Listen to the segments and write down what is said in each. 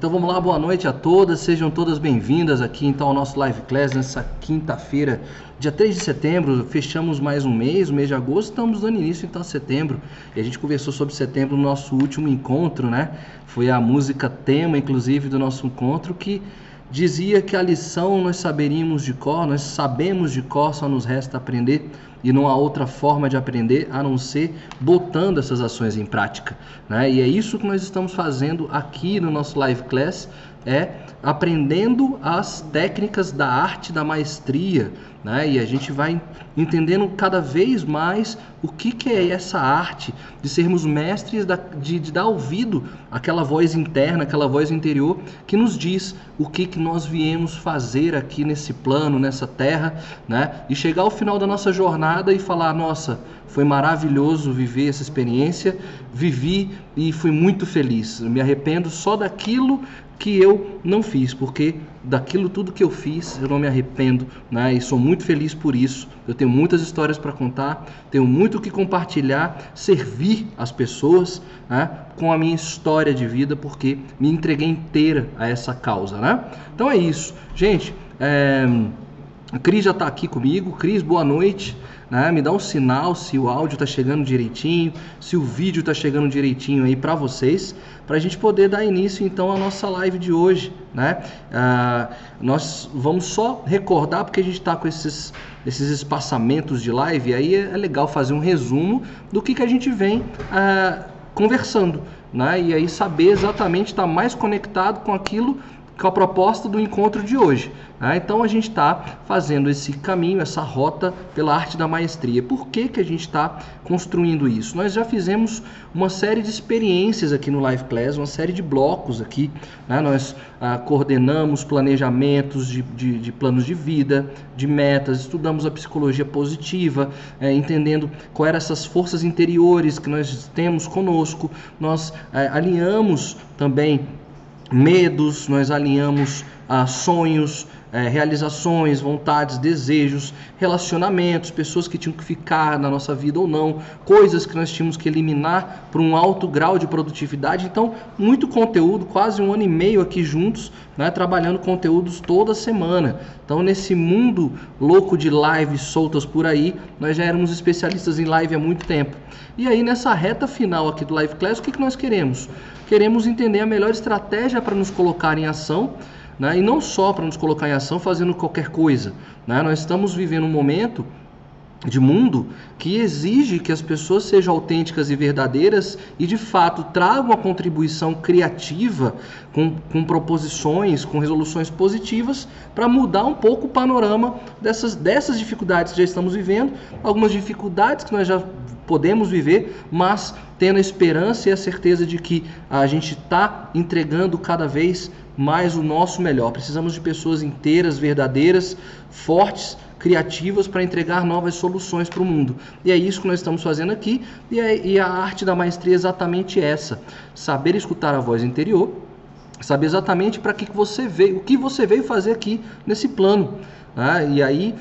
Então vamos lá, boa noite a todas, sejam todas bem-vindas aqui então ao nosso Live Class nessa quinta-feira, dia 3 de setembro, fechamos mais um mês, o mês de agosto, estamos dando início então a setembro, e a gente conversou sobre setembro no nosso último encontro, né? Foi a música tema, inclusive, do nosso encontro, que dizia que a lição nós saberíamos de cor, nós sabemos de cor, só nos resta aprender e não há outra forma de aprender a não ser botando essas ações em prática. Né? E é isso que nós estamos fazendo aqui no nosso live class, é aprendendo as técnicas da arte da maestria, né? E a gente vai entendendo cada vez mais o que, que é essa arte de sermos mestres da, de, de, dar ouvido àquela voz interna, aquela voz interior que nos diz o que, que nós viemos fazer aqui nesse plano, nessa terra, né? E chegar ao final da nossa jornada e falar: nossa, foi maravilhoso viver essa experiência, vivi e fui muito feliz. Eu me arrependo só daquilo que eu não fiz, porque daquilo tudo que eu fiz eu não me arrependo, né? E sou muito feliz por isso. Eu tenho muitas histórias para contar, tenho muito o que compartilhar, servir as pessoas, né? Com a minha história de vida, porque me entreguei inteira a essa causa, né? Então é isso, gente. É... A Cris já está aqui comigo. Cris, boa noite. Né? Me dá um sinal se o áudio está chegando direitinho, se o vídeo está chegando direitinho aí para vocês, para a gente poder dar início então à nossa live de hoje. Né? Ah, nós vamos só recordar, porque a gente está com esses, esses espaçamentos de live, aí é, é, legal fazer um resumo do que, que a gente vem ah, conversando. Né? E aí saber exatamente estar tá mais conectado com aquilo com a proposta do encontro de hoje. Né? Então a gente está fazendo esse caminho, essa rota pela arte da maestria. Por que, que a gente está construindo isso? Nós já fizemos uma série de experiências aqui no Live Class, uma série de blocos aqui. Né? Nós ah, coordenamos planejamentos de, de, de, planos de vida, de metas, estudamos a psicologia positiva, é, entendendo quais eram essas forças interiores que nós temos conosco. Nós é, alinhamos também medos, nós alinhamos a sonhos, é, realizações, vontades, desejos, relacionamentos, pessoas que tinham que ficar na nossa vida ou não, coisas que nós tínhamos que eliminar para um alto grau de produtividade. Então, muito conteúdo, quase um ano e meio aqui juntos, né, trabalhando conteúdos toda semana. Então, nesse mundo louco de lives soltas por aí, nós já éramos especialistas em live há muito tempo. E aí, nessa reta final aqui do Live Class, o que, que nós queremos? Queremos entender a melhor estratégia para nos colocar em ação né? e não só para nos colocar em ação fazendo qualquer coisa. Né? Nós estamos vivendo um momento de mundo que exige que as pessoas sejam autênticas e verdadeiras e de fato tragam uma contribuição criativa com, com proposições, com resoluções positivas para mudar um pouco o panorama dessas, dessas dificuldades que já estamos vivendo, algumas dificuldades que nós já podemos viver, mas tendo a esperança e a certeza de que a gente está entregando cada vez mais o nosso melhor. Precisamos de pessoas inteiras, verdadeiras, fortes, criativas para entregar novas soluções para o mundo. E é isso que nós estamos fazendo aqui. E, é, e a arte da maestria é exatamente essa: saber escutar a voz interior, saber exatamente para que você veio, o que você veio fazer aqui nesse plano. Né? E aí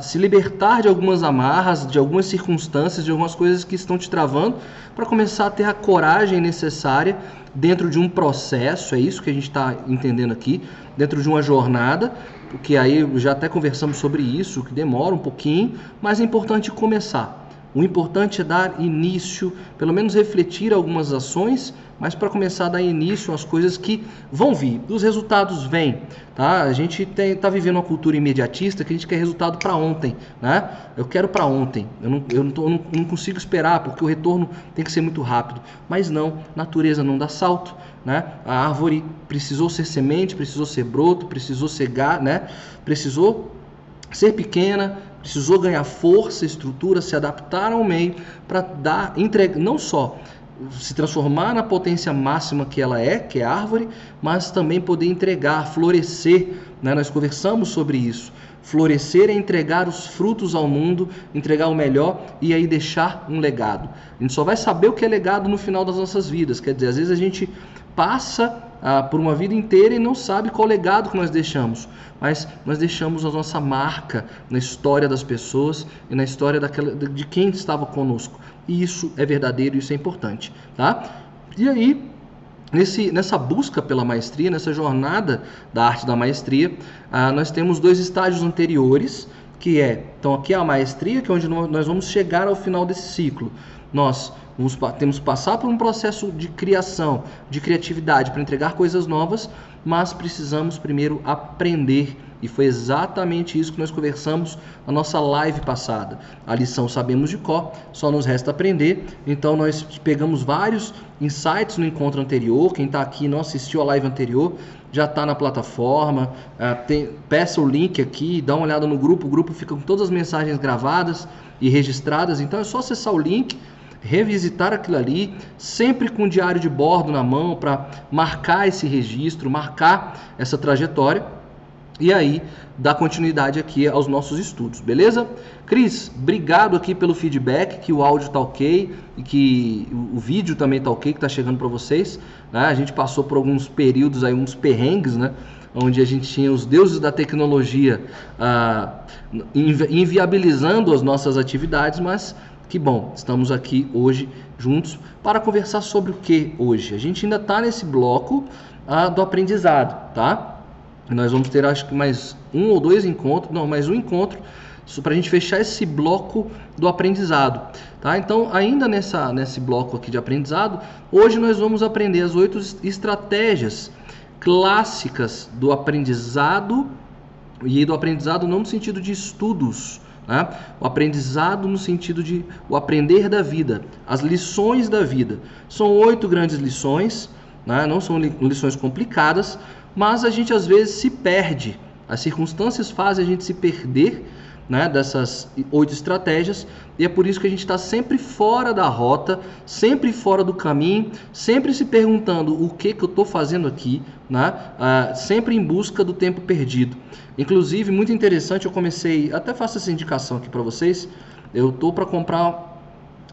se libertar de algumas amarras, de algumas circunstâncias, de algumas coisas que estão te travando, para começar a ter a coragem necessária dentro de um processo, é isso que a gente está entendendo aqui, dentro de uma jornada, porque aí já até conversamos sobre isso, que demora um pouquinho, mas é importante começar. O importante é dar início, pelo menos refletir algumas ações, mas para começar a dar início às coisas que vão vir. Os resultados vêm, tá? A gente está vivendo uma cultura imediatista que a gente quer resultado para ontem, né? Eu quero para ontem. Eu, não, eu, não, tô, não, não consigo esperar porque o retorno tem que ser muito rápido. Mas não, natureza não dá salto, né? A árvore precisou ser semente, precisou ser broto, precisou ser né? Precisou ser pequena, precisou ganhar força, estrutura, se adaptar ao meio para dar, entregar, não só se transformar na potência máxima que ela é, que é árvore, mas também poder entregar, florescer. Né? Nós conversamos sobre isso. Florescer é entregar os frutos ao mundo, entregar o melhor e aí deixar um legado. A gente só vai saber o que é legado no final das nossas vidas. Quer dizer, às vezes a gente passa ah, por uma vida inteira e não sabe qual legado que nós deixamos. Mas nós deixamos a nossa marca na história das pessoas e na história daquela, de quem estava conosco. E isso é verdadeiro, isso é importante. Tá? E aí, Nesse, nessa busca pela maestria, nessa jornada da arte da maestria, ah, nós temos dois estágios anteriores, que é, então aqui é a maestria, que é onde nós vamos chegar ao final desse ciclo. Nós vamos, temos que passar por um processo de criação, de criatividade, para entregar coisas novas, mas precisamos primeiro aprender e foi exatamente isso que nós conversamos na nossa live passada. A lição sabemos de cor, só nos resta aprender. Então nós pegamos vários insights no encontro anterior. Quem está aqui não assistiu a live anterior, já está na plataforma. Uh, tem, peça o link aqui, dá uma olhada no grupo. O grupo fica com todas as mensagens gravadas e registradas. Então é só acessar o link revisitar aquilo ali, sempre com o diário de bordo na mão para marcar esse registro, marcar essa trajetória e aí dar continuidade aqui aos nossos estudos, beleza? Cris, obrigado aqui pelo feedback, que o áudio tá ok e que o vídeo também tá ok, que tá chegando para vocês. Né? A gente passou por alguns períodos aí, uns perrengues, né? Onde a gente tinha os deuses da tecnologia ah, inviabilizando as nossas atividades, mas que bom, estamos aqui hoje juntos para conversar sobre o que hoje? A gente ainda está nesse bloco ah, do aprendizado, tá? Nós vamos ter, acho que mais um ou dois encontros, não, mais um encontro, para a gente fechar esse bloco do aprendizado. Tá? Então, ainda nessa, nesse bloco aqui de aprendizado, hoje nós vamos aprender as oito estratégias clássicas do aprendizado, e do aprendizado não no sentido de estudos, né? o aprendizado no sentido de o aprender da vida, as lições da vida. São oito grandes lições, né? não são lições complicadas, mas a gente às vezes se perde. As circunstâncias fazem a gente se perder né, dessas oito estratégias e é por isso que a gente está sempre fora da rota, sempre fora do caminho, sempre se perguntando o que, que eu estou fazendo aqui, né, uh, sempre em busca do tempo perdido. Inclusive, muito interessante, eu comecei, até faço essa indicação aqui para vocês, eu estou para comprar,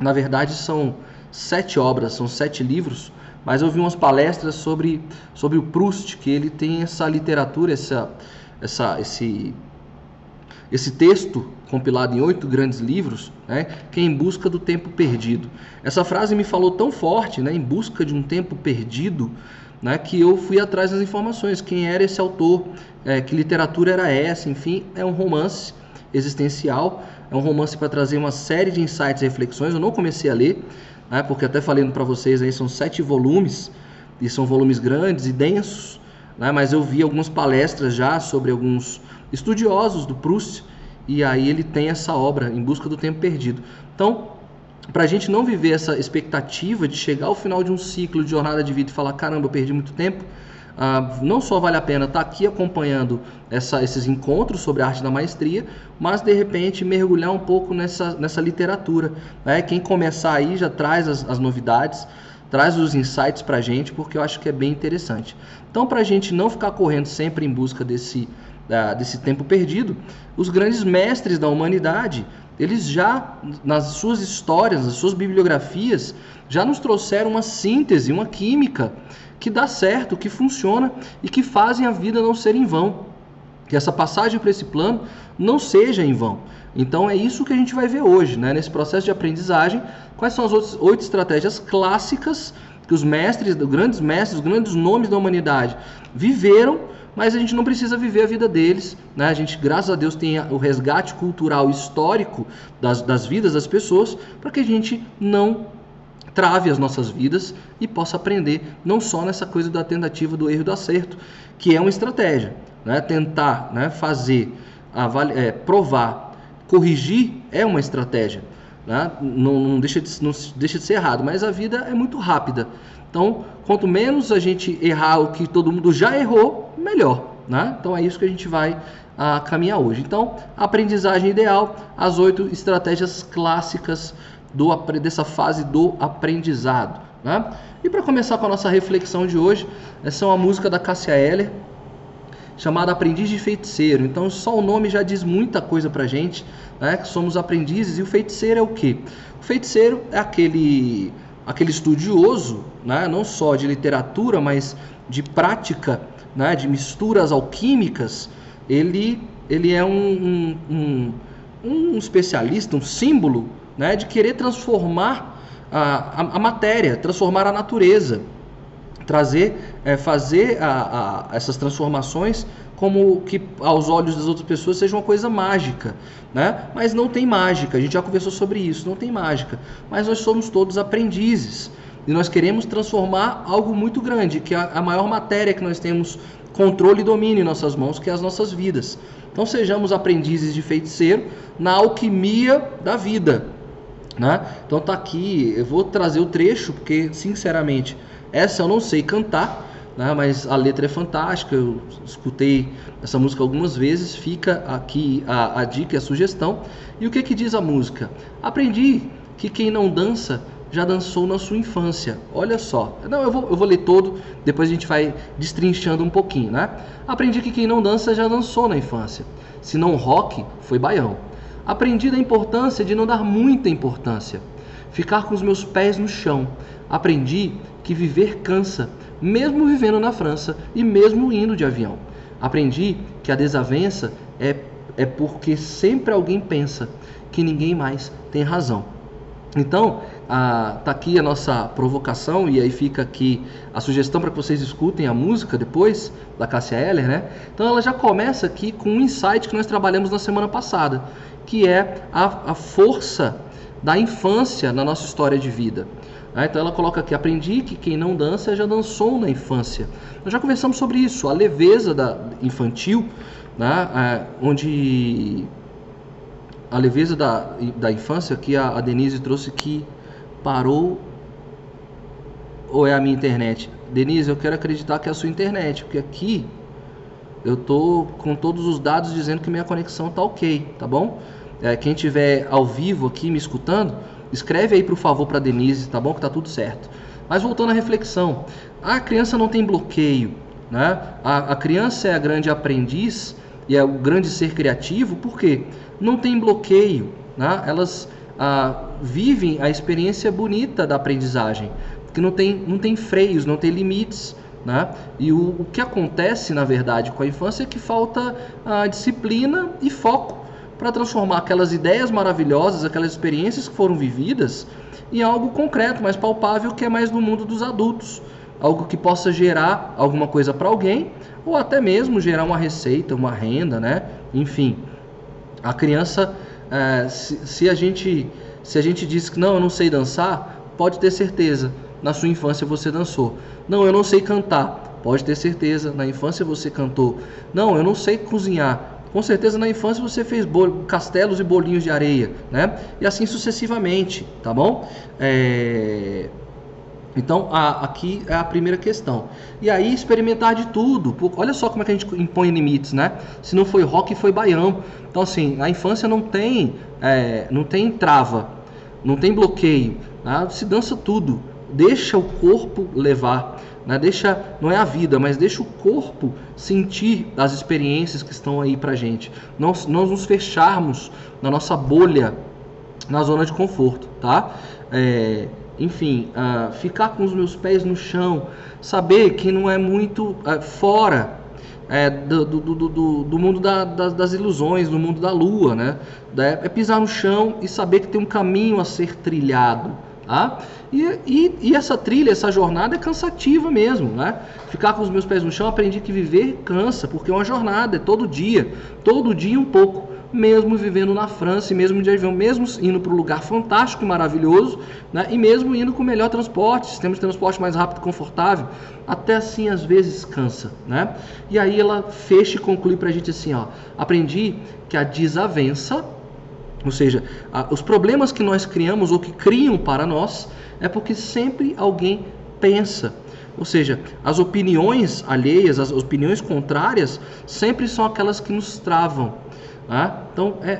na verdade são sete obras, são sete livros, mas eu vi umas palestras sobre, sobre o Proust, que ele tem essa literatura, essa, essa, esse, esse texto compilado em oito grandes livros, né, que é em busca do tempo perdido. Essa frase me falou tão forte, né, em busca de um tempo perdido, né, que eu fui atrás das informações, quem era esse autor, é, que literatura era essa, enfim, é um romance existencial, é um romance para trazer uma série de insights e reflexões. Eu não comecei a ler, né, porque até falando para vocês aí são sete volumes e são volumes grandes e densos, né, mas eu vi algumas palestras já sobre alguns estudiosos do Proust e aí ele tem essa obra em busca do tempo perdido. Então, para a gente não viver essa expectativa de chegar ao final de um ciclo de jornada de vida e falar caramba, eu perdi muito tempo, ah, não só vale a pena estar tá aqui acompanhando essa, esses encontros sobre a arte da maestria, mas de repente mergulhar um pouco nessa, nessa literatura. Né? Quem começar aí já traz as, as novidades, traz os insights para a gente, porque eu acho que é bem interessante. Então, para a gente não ficar correndo sempre em busca desse, desse tempo perdido, os grandes mestres da humanidade eles já, nas suas histórias, nas suas bibliografias, já nos trouxeram uma síntese, uma química que dá certo, que funciona e que fazem a vida não ser em vão. Que essa passagem para esse plano não seja em vão. Então é isso que a gente vai ver hoje, né? nesse processo de aprendizagem. Quais são as oito estratégias clássicas que os mestres, grandes mestres, os grandes nomes da humanidade viveram, mas a gente não precisa viver a vida deles. Né? A gente, graças a Deus, tem o resgate cultural histórico das, das vidas das pessoas para que a gente não trave as nossas vidas e possa aprender não só nessa coisa da tentativa do erro e do acerto, que é uma estratégia, né? tentar né, fazer, é, provar, corrigir é uma estratégia, né? não, não, deixa de, não deixa de ser errado, mas a vida é muito rápida. Então, quanto menos a gente errar o que todo mundo já errou, melhor. Né? Então é isso que a gente vai a, caminhar hoje. Então, aprendizagem ideal, as oito estratégias clássicas do, dessa fase do aprendizado. Né? E para começar com a nossa reflexão de hoje, essa é uma música da Cássia Eller, chamada Aprendiz de Feiticeiro. Então, só o nome já diz muita coisa para gente, né? que somos aprendizes. E o feiticeiro é o quê? O feiticeiro é aquele, aquele estudioso, né? não só de literatura, mas de prática, né? de misturas alquímicas. Ele, ele é um, um, um, um especialista, um símbolo né, de querer transformar a, a, a matéria, transformar a natureza. trazer, é, fazer a, essas transformações como que aos olhos das outras pessoas seja uma coisa mágica, né? Mas não tem mágica. A gente já conversou sobre isso. Não tem mágica. Mas nós somos todos aprendizes e nós queremos transformar algo muito grande, que é a maior matéria que nós temos controle e domínio em nossas mãos, que é as nossas vidas. Então sejamos aprendizes de feiticeiro na alquimia da vida. Né? Então tá aqui, eu vou trazer o trecho, porque sinceramente essa eu não sei cantar, né? mas a letra é fantástica, eu escutei essa música algumas vezes, fica aqui a, a dica e a sugestão. E o que, que diz a música? Aprendi que quem não dança já dançou na sua infância. Olha só. Não, eu vou, eu vou ler todo, depois a gente vai destrinchando um pouquinho, né? Aprendi que quem não dança já dançou na infância. Se não rock, foi baião. Aprendi da importância de não dar muita importância. Ficar com os meus pés no chão. Aprendi que viver cansa, mesmo vivendo na França e mesmo indo de avião. Aprendi que a desavença é, é porque sempre alguém pensa que ninguém mais tem razão. Então, ah, tá aqui a nossa provocação e aí fica aqui a sugestão para que vocês escutem a música depois da Cássia Eller, né? Então ela já começa aqui com um insight que nós trabalhamos na semana passada, que é a, a força da infância na nossa história de vida. Né? Então ela coloca aqui: aprendi que quem não dança já dançou na infância. Nós já conversamos sobre isso, a leveza da infantil, né? É, onde a leveza da, da infância que a, a Denise trouxe que parou ou é a minha internet? Denise, eu quero acreditar que é a sua internet, porque aqui eu tô com todos os dados dizendo que minha conexão tá ok, tá bom? É, quem tiver ao vivo aqui me escutando, Escreve aí, por favor, para Denise, tá bom? Que tá tudo certo. Mas voltando à reflexão, a criança não tem bloqueio, né? A, a criança é a grande aprendiz e é o grande ser criativo, por quê? Não tem bloqueio, né? Elas ah, vivem a experiência bonita da aprendizagem, que não tem, não tem freios, não tem limites. Né? E o, o que acontece, na verdade, com a infância é que falta a disciplina e foco para transformar aquelas ideias maravilhosas, aquelas experiências que foram vividas, em algo concreto, mais palpável, que é mais no mundo dos adultos. Algo que possa gerar alguma coisa para alguém, ou até mesmo gerar uma receita, uma renda, né? Enfim, a criança, é, se, se, a gente, se a gente diz que não, eu não sei dançar, pode ter certeza, na sua infância você dançou. Não, eu não sei cantar, pode ter certeza, na infância você cantou. Não, eu não sei cozinhar, com certeza na infância você fez castelos e bolinhos de areia, né? E assim sucessivamente, tá bom? É... Então, a, aqui é a primeira questão. E aí, experimentar de tudo. Olha só como é que a gente impõe limites, né? Se não foi rock, foi baião. Então, assim, na infância não tem, é, não tem trava, não tem bloqueio. Né? Se dança tudo. Deixa o corpo levar. Né? Deixa, não é a vida, mas deixa o corpo sentir as experiências que estão aí para gente. Nós, nós nos fecharmos na nossa bolha, na zona de conforto, tá? É, enfim, uh, ficar com os meus pés no chão, saber que não é muito uh, fora é, do, do, do, do, mundo da, das, das, ilusões, do mundo da lua, né? É pisar no chão e saber que tem um caminho a ser trilhado. Tá? E, e, e, essa trilha, essa jornada é cansativa mesmo, né? Ficar com os meus pés no chão, aprendi que viver cansa, porque é uma jornada, é todo dia, todo dia um pouco, mesmo vivendo na França, e mesmo de avião, mesmo indo para um lugar fantástico e maravilhoso, né? E mesmo indo com o melhor transporte, sistema de transporte mais rápido e confortável, até assim às vezes cansa, né? E aí ela fecha e conclui para a gente assim, ó, aprendi que a desavença ou seja, a, os problemas que nós criamos ou que criam para nós é porque sempre alguém pensa. Ou seja, as opiniões alheias, as opiniões contrárias, sempre são aquelas que nos travam. Né? Então, é,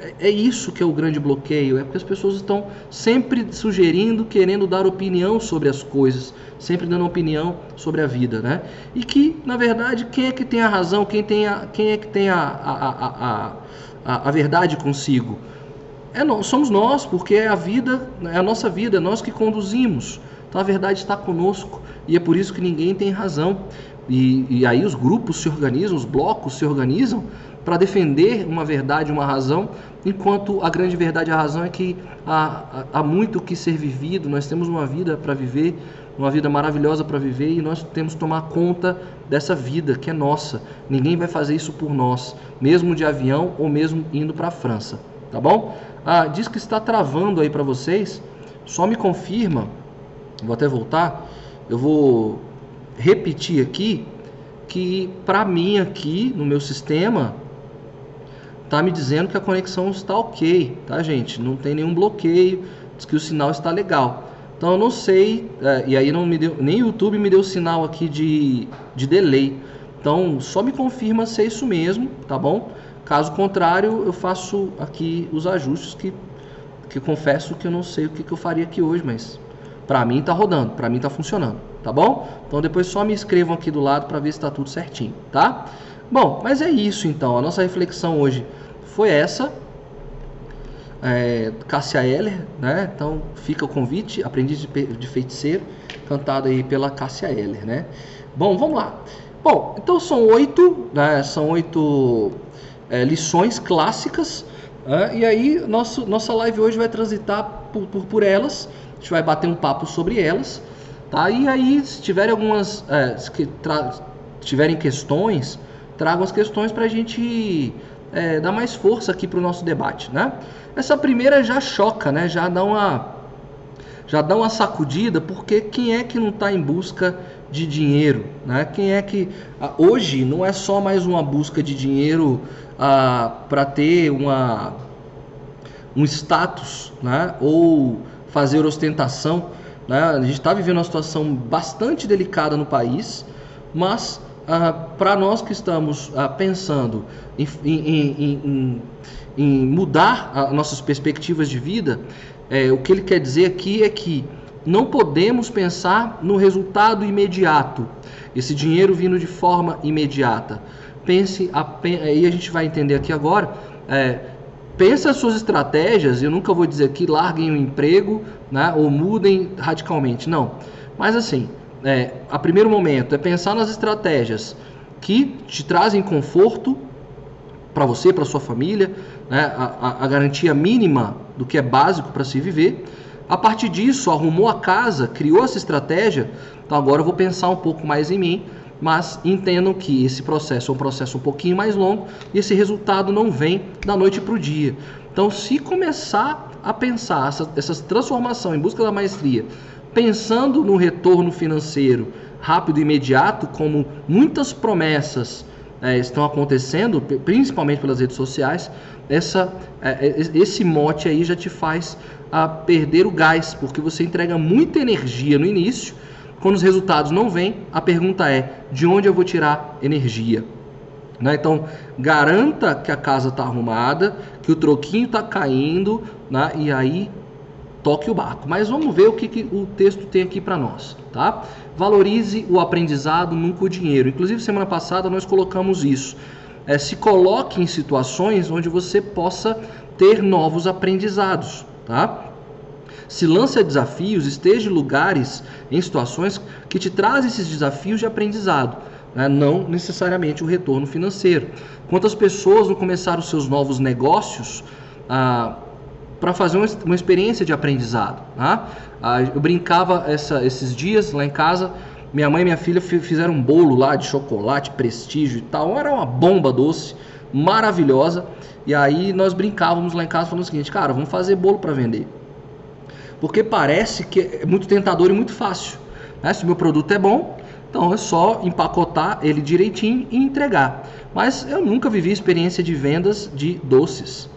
é, é isso que é o grande bloqueio, é porque as pessoas estão sempre sugerindo, querendo dar opinião sobre as coisas, sempre dando opinião sobre a vida, né? E que, na verdade, quem é que tem a razão, quem, tem a, quem é que tem a, a, a, a, a verdade consigo? É nós, somos nós, porque é a vida, é a nossa vida, é nós que conduzimos. Então a verdade está conosco e é por isso que ninguém tem razão. E, e aí os grupos se organizam, os blocos se organizam para defender uma verdade, uma razão, enquanto a grande verdade, a razão é que há, há muito que ser vivido, nós temos uma vida para viver, uma vida maravilhosa para viver e nós temos que tomar conta dessa vida que é nossa. Ninguém vai fazer isso por nós, mesmo de avião ou mesmo indo para a França, tá bom? Ah, diz que está travando aí para vocês. Só me confirma. Vou até voltar. Eu vou repetir aqui que para mim aqui no meu sistema tá me dizendo que a conexão está ok, tá gente? Não tem nenhum bloqueio, diz que o sinal está legal. Então eu não sei, é, e aí não me deu, nem o YouTube me deu sinal aqui de, de delay. Então só me confirma se é isso mesmo, tá bom? Caso contrário, eu faço aqui os ajustes que, que confesso que eu não sei o que, que eu faria aqui hoje, mas para mim tá rodando, para mim tá funcionando, tá bom? Então depois só me escrevam aqui do lado para ver se está tudo certinho, tá? Bom, mas é isso então. A nossa reflexão hoje foi essa. É, Cássia Eller, né? Então fica o convite, Aprendiz de, de Feiticeiro, cantado aí pela Cássia Eller, né? Bom, vamos lá. Bom, então são oito, né? São oito é, lições clássicas. É, e aí nosso, nossa live hoje vai transitar por, por, por, elas. A gente vai bater um papo sobre elas, tá? E aí se tiverem algumas, é, se tiverem questões, tragam as questões para a gente é, dar mais força aqui para o nosso debate, né? Essa primeira já choca, né? Já dá uma, já dá uma sacudida, porque quem é que não está em busca de dinheiro, né? Quem é que hoje não é só mais uma busca de dinheiro ah, para ter uma um status, né? Ou fazer ostentação, né? A gente está vivendo uma situação bastante delicada no país, mas ah, para nós que estamos ah, pensando em, em, em, em mudar as nossas perspectivas de vida, é, o que ele quer dizer aqui é que não podemos pensar no resultado imediato, esse dinheiro vindo de forma imediata. Pense, aí a gente vai entender aqui agora. É, pense as suas estratégias. Eu nunca vou dizer que larguem o emprego, né, ou mudem radicalmente. Não. Mas assim, é, a primeiro momento é pensar nas estratégias que te trazem conforto para você, para sua família, né, a, a, garantia mínima do que é básico para se viver. A partir disso, arrumou a casa, criou essa estratégia. Então agora eu vou pensar um pouco mais em mim, mas entendam que esse processo é um processo um pouquinho mais longo e esse resultado não vem da noite para o dia. Então, se começar a pensar essa, essa transformação em busca da maestria pensando no retorno financeiro rápido e imediato, como muitas promessas é, estão acontecendo, principalmente pelas redes sociais, essa, é, é esse mote aí já te faz a perder o gás, porque você entrega muita energia no início, quando os resultados não vêm, a pergunta é: de onde eu vou tirar energia? Né? Então, garanta que a casa está arrumada, que o troquinho está caindo, né? e aí toque o barco. Mas vamos ver o que, que o texto tem aqui para nós, tá? Valorize o aprendizado, nunca o dinheiro. Inclusive, semana passada nós colocamos isso. É, se coloque em situações onde você possa ter novos aprendizados, tá? Se lance a desafios, esteja em lugares, em situações que te trazem esses desafios de aprendizado, né? não necessariamente o retorno financeiro. Quantas pessoas não começaram os seus novos negócios ah, para fazer uma, experiência de aprendizado. Tá? Eu brincava essa, esses dias lá em casa, minha mãe e minha filha fizeram um bolo lá de chocolate, prestígio e tal. Era uma bomba doce, maravilhosa. E aí nós brincávamos lá em casa falando o seguinte, cara, vamos fazer bolo para vender. Porque parece que é muito tentador e muito fácil. Né? Se o meu produto é bom, então é só empacotar ele direitinho e entregar. Mas eu nunca vivi experiência de vendas de doces.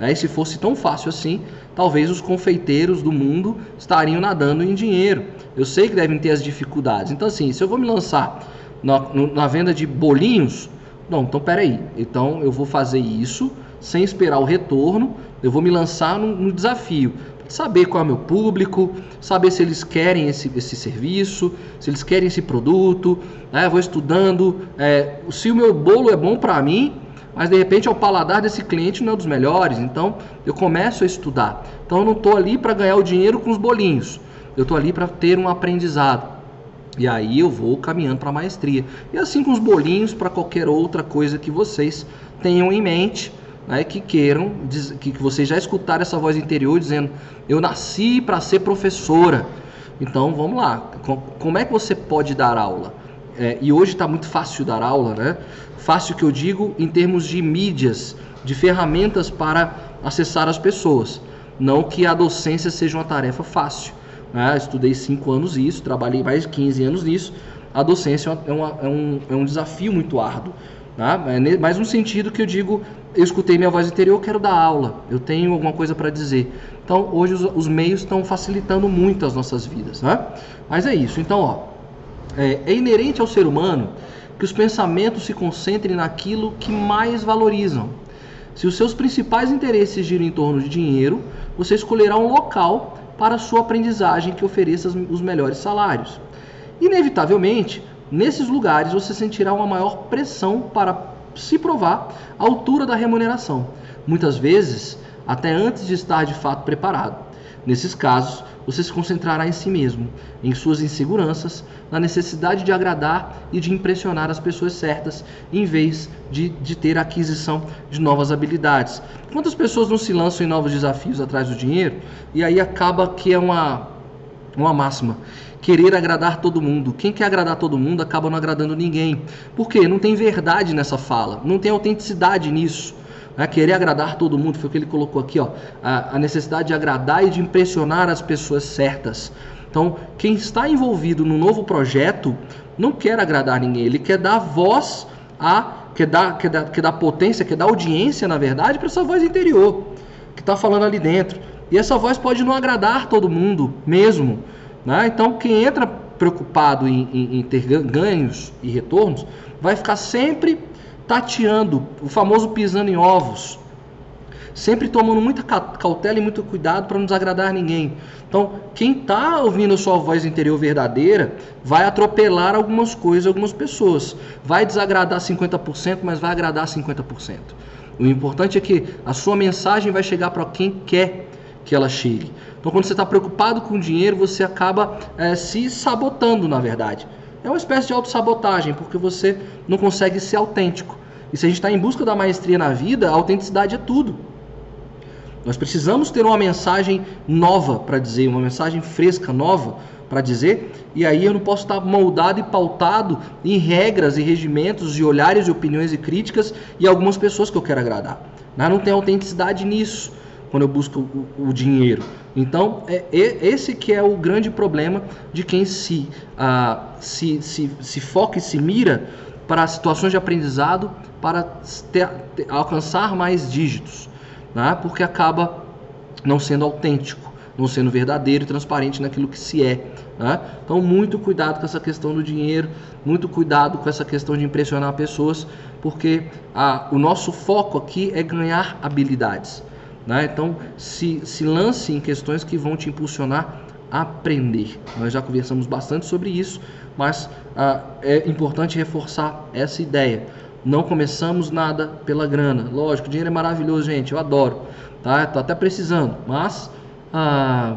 Né? E se fosse tão fácil assim, talvez os confeiteiros do mundo estariam nadando em dinheiro. Eu sei que devem ter as dificuldades. Então, assim, se eu vou me lançar na, na venda de bolinhos, não, então peraí. Então eu vou fazer isso sem esperar o retorno. Eu vou me lançar no, no desafio. Saber qual é o meu público, saber se eles querem esse, esse serviço, se eles querem esse produto. Né? Vou estudando. É, se o meu bolo é bom para mim, mas de repente o paladar desse cliente não é dos melhores, então eu começo a estudar. Então eu não estou ali para ganhar o dinheiro com os bolinhos, eu estou ali para ter um aprendizado. E aí eu vou caminhando para a maestria. E assim com os bolinhos para qualquer outra coisa que vocês tenham em mente, né, que queiram, que, que vocês já escutaram essa voz interior dizendo: Eu nasci para ser professora. Então vamos lá, como é que você pode dar aula? É, e hoje está muito fácil dar aula, né? Fácil que eu digo em termos de mídias, de ferramentas para acessar as pessoas. Não que a docência seja uma tarefa fácil. Né? Estudei cinco anos isso, trabalhei mais de 15 anos nisso. A docência é, uma, é, um, é um desafio muito árduo. Tá? É mais um sentido que eu digo, eu escutei minha voz interior, quero dar aula, eu tenho alguma coisa para dizer. Então, hoje os, os meios estão facilitando muito as nossas vidas. Né? Mas é isso. Então, ó, é, é inerente ao ser humano que os pensamentos se concentrem naquilo que mais valorizam. Se os seus principais interesses giram em torno de dinheiro, você escolherá um local para sua aprendizagem que ofereça os melhores salários. Inevitavelmente, nesses lugares você sentirá uma maior pressão para se provar à altura da remuneração, muitas vezes até antes de estar de fato preparado. Nesses casos, você se concentrará em si mesmo, em suas inseguranças, na necessidade de agradar e de impressionar as pessoas certas, em vez de, de ter a aquisição de novas habilidades. Quantas pessoas não se lançam em novos desafios atrás do dinheiro e aí acaba que é uma, uma máxima? Querer agradar todo mundo. Quem quer agradar todo mundo acaba não agradando ninguém. Por quê? Não tem verdade nessa fala, não tem autenticidade nisso. Né? Querer agradar todo mundo, foi o que ele colocou aqui, ó, a, a necessidade de agradar e de impressionar as pessoas certas. Então, quem está envolvido no novo projeto não quer agradar ninguém, ele quer dar voz a. quer dar, quer dar, quer dar potência, quer dar audiência, na verdade, para essa voz interior, que está falando ali dentro. E essa voz pode não agradar todo mundo mesmo. Né? Então, quem entra preocupado em, em, em ter ganhos e retornos vai ficar sempre tateando, o famoso pisando em ovos. Sempre tomando muita cautela e muito cuidado para não desagradar ninguém. Então, quem está ouvindo a sua voz interior verdadeira vai atropelar algumas coisas, algumas pessoas. Vai desagradar 50%, mas vai agradar 50%. O importante é que a sua mensagem vai chegar para quem quer que ela chegue. Então, quando você está preocupado com o dinheiro, você acaba é, se sabotando, na verdade. É uma espécie de autossabotagem, porque você não consegue ser autêntico. E se a gente está em busca da maestria na vida, a autenticidade é tudo. Nós precisamos ter uma mensagem nova para dizer, uma mensagem fresca, nova para dizer, e aí eu não posso estar moldado e pautado em regras e regimentos e olhares e opiniões e críticas e algumas pessoas que eu quero agradar. Não tem autenticidade nisso quando eu busco o, dinheiro. Então, é, esse que é o grande problema de quem se, ah, se, se, se foca e se mira para situações de aprendizado para ter, ter, alcançar mais dígitos, né? porque acaba não sendo autêntico, não sendo verdadeiro e transparente naquilo que se é. Né? Então, muito cuidado com essa questão do dinheiro, muito cuidado com essa questão de impressionar pessoas, porque a, o nosso foco aqui é ganhar habilidades. Né? Então, se, se lance em questões que vão te impulsionar aprender. Nós já conversamos bastante sobre isso, mas ah, é importante reforçar essa ideia. Não começamos nada pela grana. Lógico, o dinheiro é maravilhoso, gente. Eu adoro. Tá? Tô até precisando. Mas ah,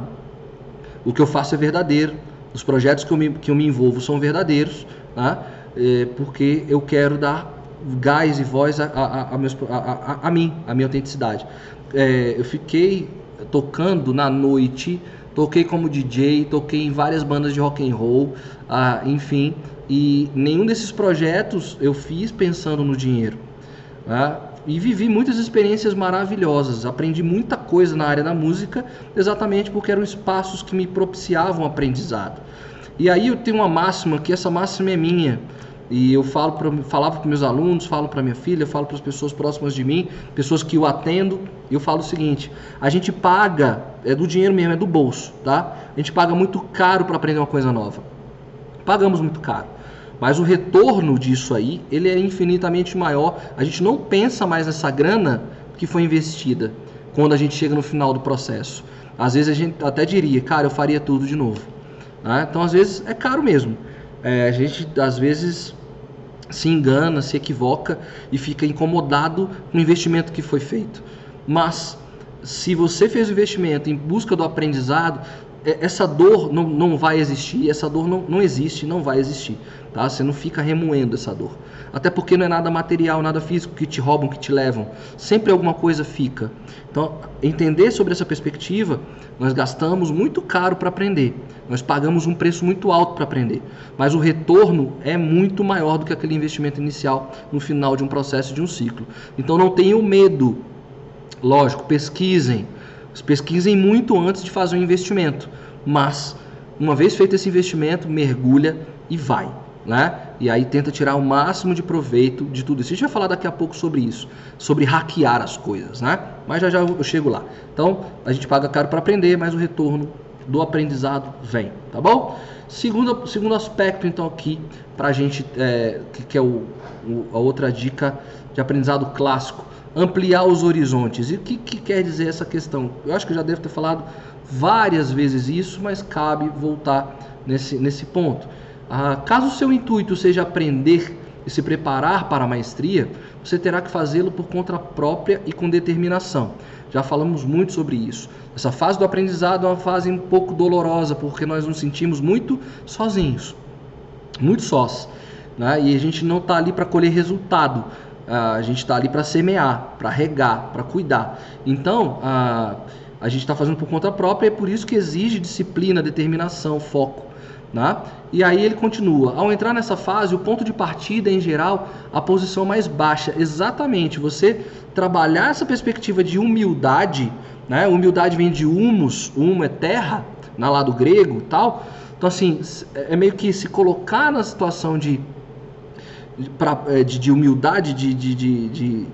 o que eu faço é verdadeiro. Os projetos que eu me, que eu me envolvo são verdadeiros. Tá? É, porque eu quero dar gás e voz a, a, a, meus, a mim, a minha autenticidade. É, eu fiquei tocando na noite, toquei como DJ, toquei em várias bandas de rock and roll, ah, enfim. E nenhum desses projetos eu fiz pensando no dinheiro. Né? E vivi muitas experiências maravilhosas. Aprendi muita coisa na área da música, exatamente porque eram espaços que me propiciavam aprendizado. E aí eu tenho uma máxima, que essa máxima é minha. E eu falo pra, falava para meus alunos, falo para minha filha, falo para as pessoas próximas de mim, pessoas que eu atendo. Eu falo o seguinte: a gente paga, é do dinheiro mesmo, é do bolso, tá? A gente paga muito caro para aprender uma coisa nova. Pagamos muito caro. Mas o retorno disso aí, ele é infinitamente maior. A gente não pensa mais nessa grana que foi investida quando a gente chega no final do processo. Às vezes a gente até diria, cara, eu faria tudo de novo. Né? Então, às vezes, é caro mesmo. É, a gente, às vezes, se engana, se equivoca e fica incomodado com o investimento que foi feito. Mas, se você fez o investimento em busca do aprendizado, essa dor não, não vai existir, essa dor não, não existe, não vai existir. Tá? Você não fica remoendo essa dor. Até porque não é nada material, nada físico que te roubam, que te levam. Sempre alguma coisa fica. Então, entender sobre essa perspectiva, nós gastamos muito caro para aprender. Nós pagamos um preço muito alto para aprender. Mas o retorno é muito maior do que aquele investimento inicial no final de um processo de um ciclo. Então, não tenham medo. Lógico, pesquisem. Pesquisem muito antes de fazer um investimento. Mas, uma vez feito esse investimento, mergulha e vai né? E aí tenta tirar o máximo de proveito de tudo isso. A gente vai falar daqui a pouco sobre isso, sobre hackear as coisas, né? Mas já já eu chego lá. Então, a gente paga caro para aprender, mas o retorno do aprendizado vem, tá bom? Segundo, segundo aspecto, então, aqui, para a gente, é, que, que, é o, o, a outra dica de aprendizado clássico, ampliar os horizontes. E o que, que quer dizer essa questão? Eu acho que eu já devo ter falado várias vezes isso, mas cabe voltar nesse, nesse ponto. Ah, caso o seu intuito seja aprender e se preparar para a maestria, você terá que fazê-lo por conta própria e com determinação. Já falamos muito sobre isso. Essa fase do aprendizado é uma fase um pouco dolorosa, porque nós nos sentimos muito sozinhos, muito sós. Né? E a gente não está ali para colher resultado, a gente está ali para semear, para regar, para cuidar. Então, ah, a gente está fazendo por conta própria é por isso que exige disciplina, determinação, foco. Né? E aí ele continua: ao entrar nessa fase, o ponto de partida em geral, a posição mais baixa. Exatamente, você trabalhar essa perspectiva de humildade, né? humildade vem de humus, humo é terra, na lá do grego tal. Então, assim, é meio que se colocar na situação de, é, de, de humildade, de, de, de,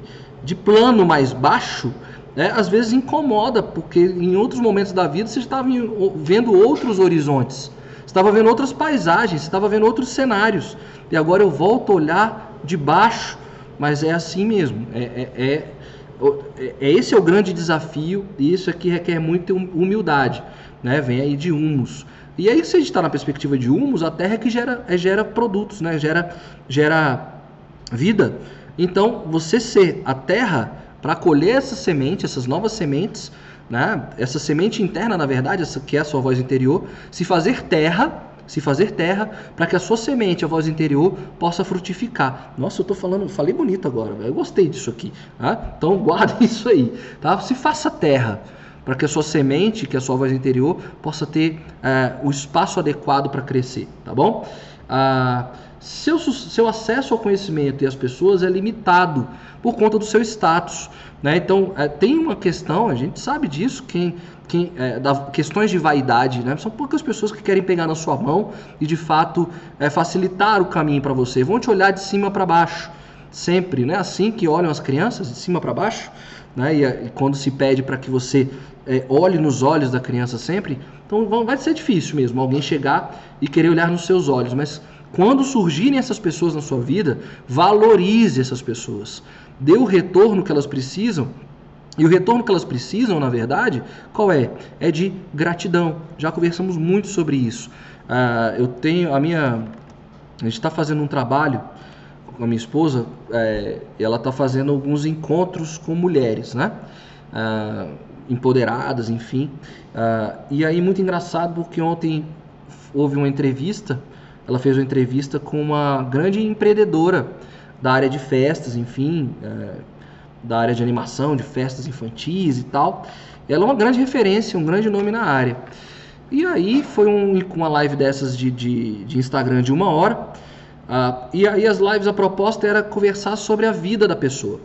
de plano mais baixo, né, às vezes incomoda, porque em outros momentos da vida você estava vendo outros horizontes estava vendo outras paisagens, estava vendo outros cenários. E agora eu volto a olhar de baixo, mas é assim mesmo. É, é, é, é esse é o grande desafio e isso aqui requer muita humildade. Né? Vem aí de humus. E aí, se a gente está na perspectiva de humus, a terra é que gera, é, gera produtos, né? gera, gera vida. Então, você ser a terra para colher essa semente, essas novas sementes, né? essa semente interna, na verdade, essa que é a sua voz interior, se fazer terra, se fazer terra, para que a sua semente, a voz interior, possa frutificar. Nossa, eu estou falando, falei bonito agora, eu gostei disso aqui. Tá? Então guarde isso aí. Tá? Se faça terra, para que a sua semente, que é a sua voz interior, possa ter é, o espaço adequado para crescer, tá bom? Ah, seu, seu acesso ao conhecimento e às pessoas é limitado por conta do seu status. Né? Então, é, tem uma questão, a gente sabe disso, quem, quem, é, da, questões de vaidade. Né? São poucas pessoas que querem pegar na sua mão e, de fato, é, facilitar o caminho para você. Vão te olhar de cima para baixo, sempre. Né? Assim que olham as crianças, de cima para baixo. Né? E, e, quando se pede para que você é, olhe nos olhos da criança sempre, então vai ser difícil mesmo alguém chegar e querer olhar nos seus olhos. Mas quando surgirem essas pessoas na sua vida, valorize essas pessoas dê o retorno que elas precisam. E o retorno que elas precisam, na verdade, qual é? É de gratidão. Já conversamos muito sobre isso. Uh, eu tenho a minha. A gente está fazendo um trabalho com a minha esposa. É, ela está fazendo alguns encontros com mulheres, né? Uh, empoderadas, enfim. Uh, e aí, muito engraçado, porque ontem houve uma entrevista. Ela fez uma entrevista com uma grande empreendedora da área de festas, enfim, é, da área de animação, de festas infantis e tal. Ela é uma grande referência, um grande nome na área. E aí foi um, uma live dessas de, de, de Instagram de uma hora. Uh, e aí as lives, a proposta era conversar sobre a vida da pessoa.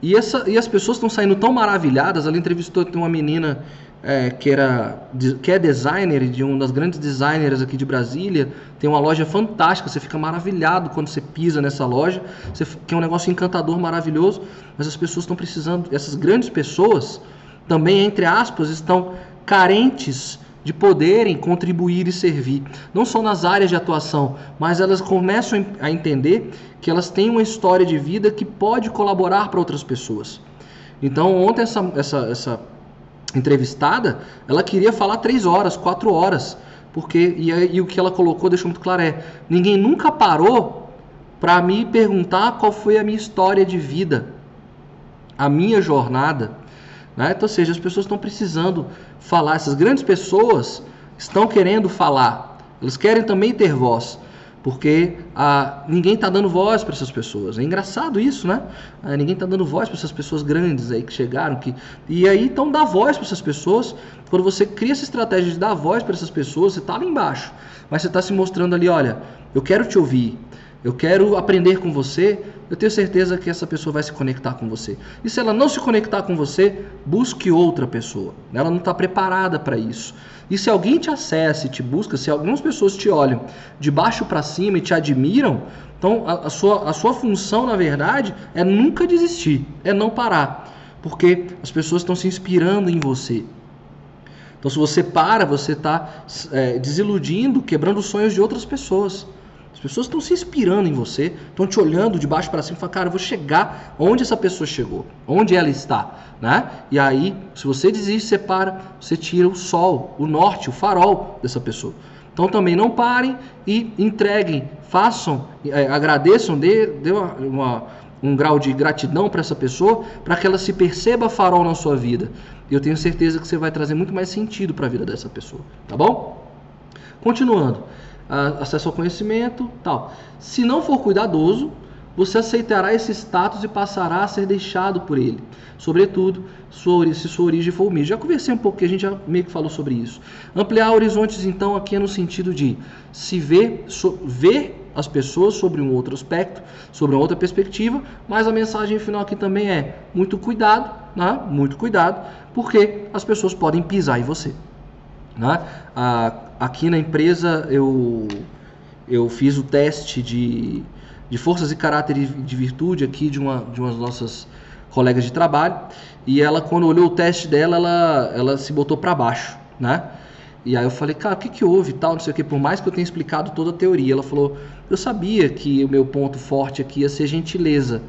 E, essa, e as pessoas estão saindo tão maravilhadas. Ela entrevistou uma menina é, que, era, que é designer, de uma das grandes designers aqui de Brasília, tem uma loja fantástica, você fica maravilhado quando você pisa nessa loja, você, que é um negócio encantador, maravilhoso, mas as pessoas estão precisando, essas grandes pessoas também, entre aspas, estão carentes de poderem contribuir e servir, não só nas áreas de atuação, mas elas começam a entender que elas têm uma história de vida que pode colaborar para outras pessoas. Então, ontem essa, essa, essa entrevistada, ela queria falar três horas, quatro horas, porque e, e o que ela colocou deixou muito claro é: ninguém nunca parou para me perguntar qual foi a minha história de vida, a minha jornada. Né? Então, ou seja, as pessoas estão precisando falar, essas grandes pessoas estão querendo falar, elas querem também ter voz. porque ah, ninguém está dando voz para essas pessoas. É engraçado isso, né? Ah, ninguém está dando voz para essas pessoas grandes aí que chegaram, que e aí então dá voz para essas pessoas. Quando você cria essa estratégia de dar voz para essas pessoas, você está lá embaixo, mas você está se mostrando ali, olha, eu quero te ouvir, eu quero aprender com você, eu tenho certeza que essa pessoa vai se conectar com você. E se ela não se conectar com você, busque outra pessoa. Ela não está preparada para isso. E se alguém te acessa te busca, se algumas pessoas te olham de baixo para cima e te admiram, então a, a, sua, a sua função, na verdade, é nunca desistir, é não parar. Porque as pessoas estão se inspirando em você. Então, se você para, você está é, desiludindo, quebrando os sonhos de outras pessoas. As pessoas estão se inspirando em você, estão te olhando de baixo para cima e falando, cara, eu vou chegar onde essa pessoa chegou, onde ela está, né? E aí, se você desiste, você para, você tira o sol, o norte, o farol dessa pessoa. Então também não parem e entreguem, façam, é, agradeçam, dê, dê uma, uma, um grau de gratidão para essa pessoa, para que ela se perceba farol na sua vida. Eu tenho certeza que você vai trazer muito mais sentido para a vida dessa pessoa, tá bom? Continuando acesso ao conhecimento, tal. Se não for cuidadoso, você aceitará esse status e passará a ser deixado por ele. Sobretudo, sua, se sua origem for humilde. Já conversei um pouco, que a gente já meio que falou sobre isso. Ampliar horizontes, então, aqui é no sentido de se ver, so, ver as pessoas sobre um outro aspecto, sobre uma outra perspectiva, mas a mensagem final aqui também é muito cuidado, né? muito cuidado, porque as pessoas podem pisar em você. Né? Ah, aqui na empresa eu, eu fiz o teste de, de forças e caráter de virtude aqui de uma de umas nossas colegas de trabalho e ela quando olhou o teste dela ela, ela se botou para baixo, né? E aí eu falei, cara, o que, que houve tal, não sei o que, por mais que eu tenha explicado toda a teoria. Ela falou, eu sabia que o meu ponto forte aqui ia ser gentileza.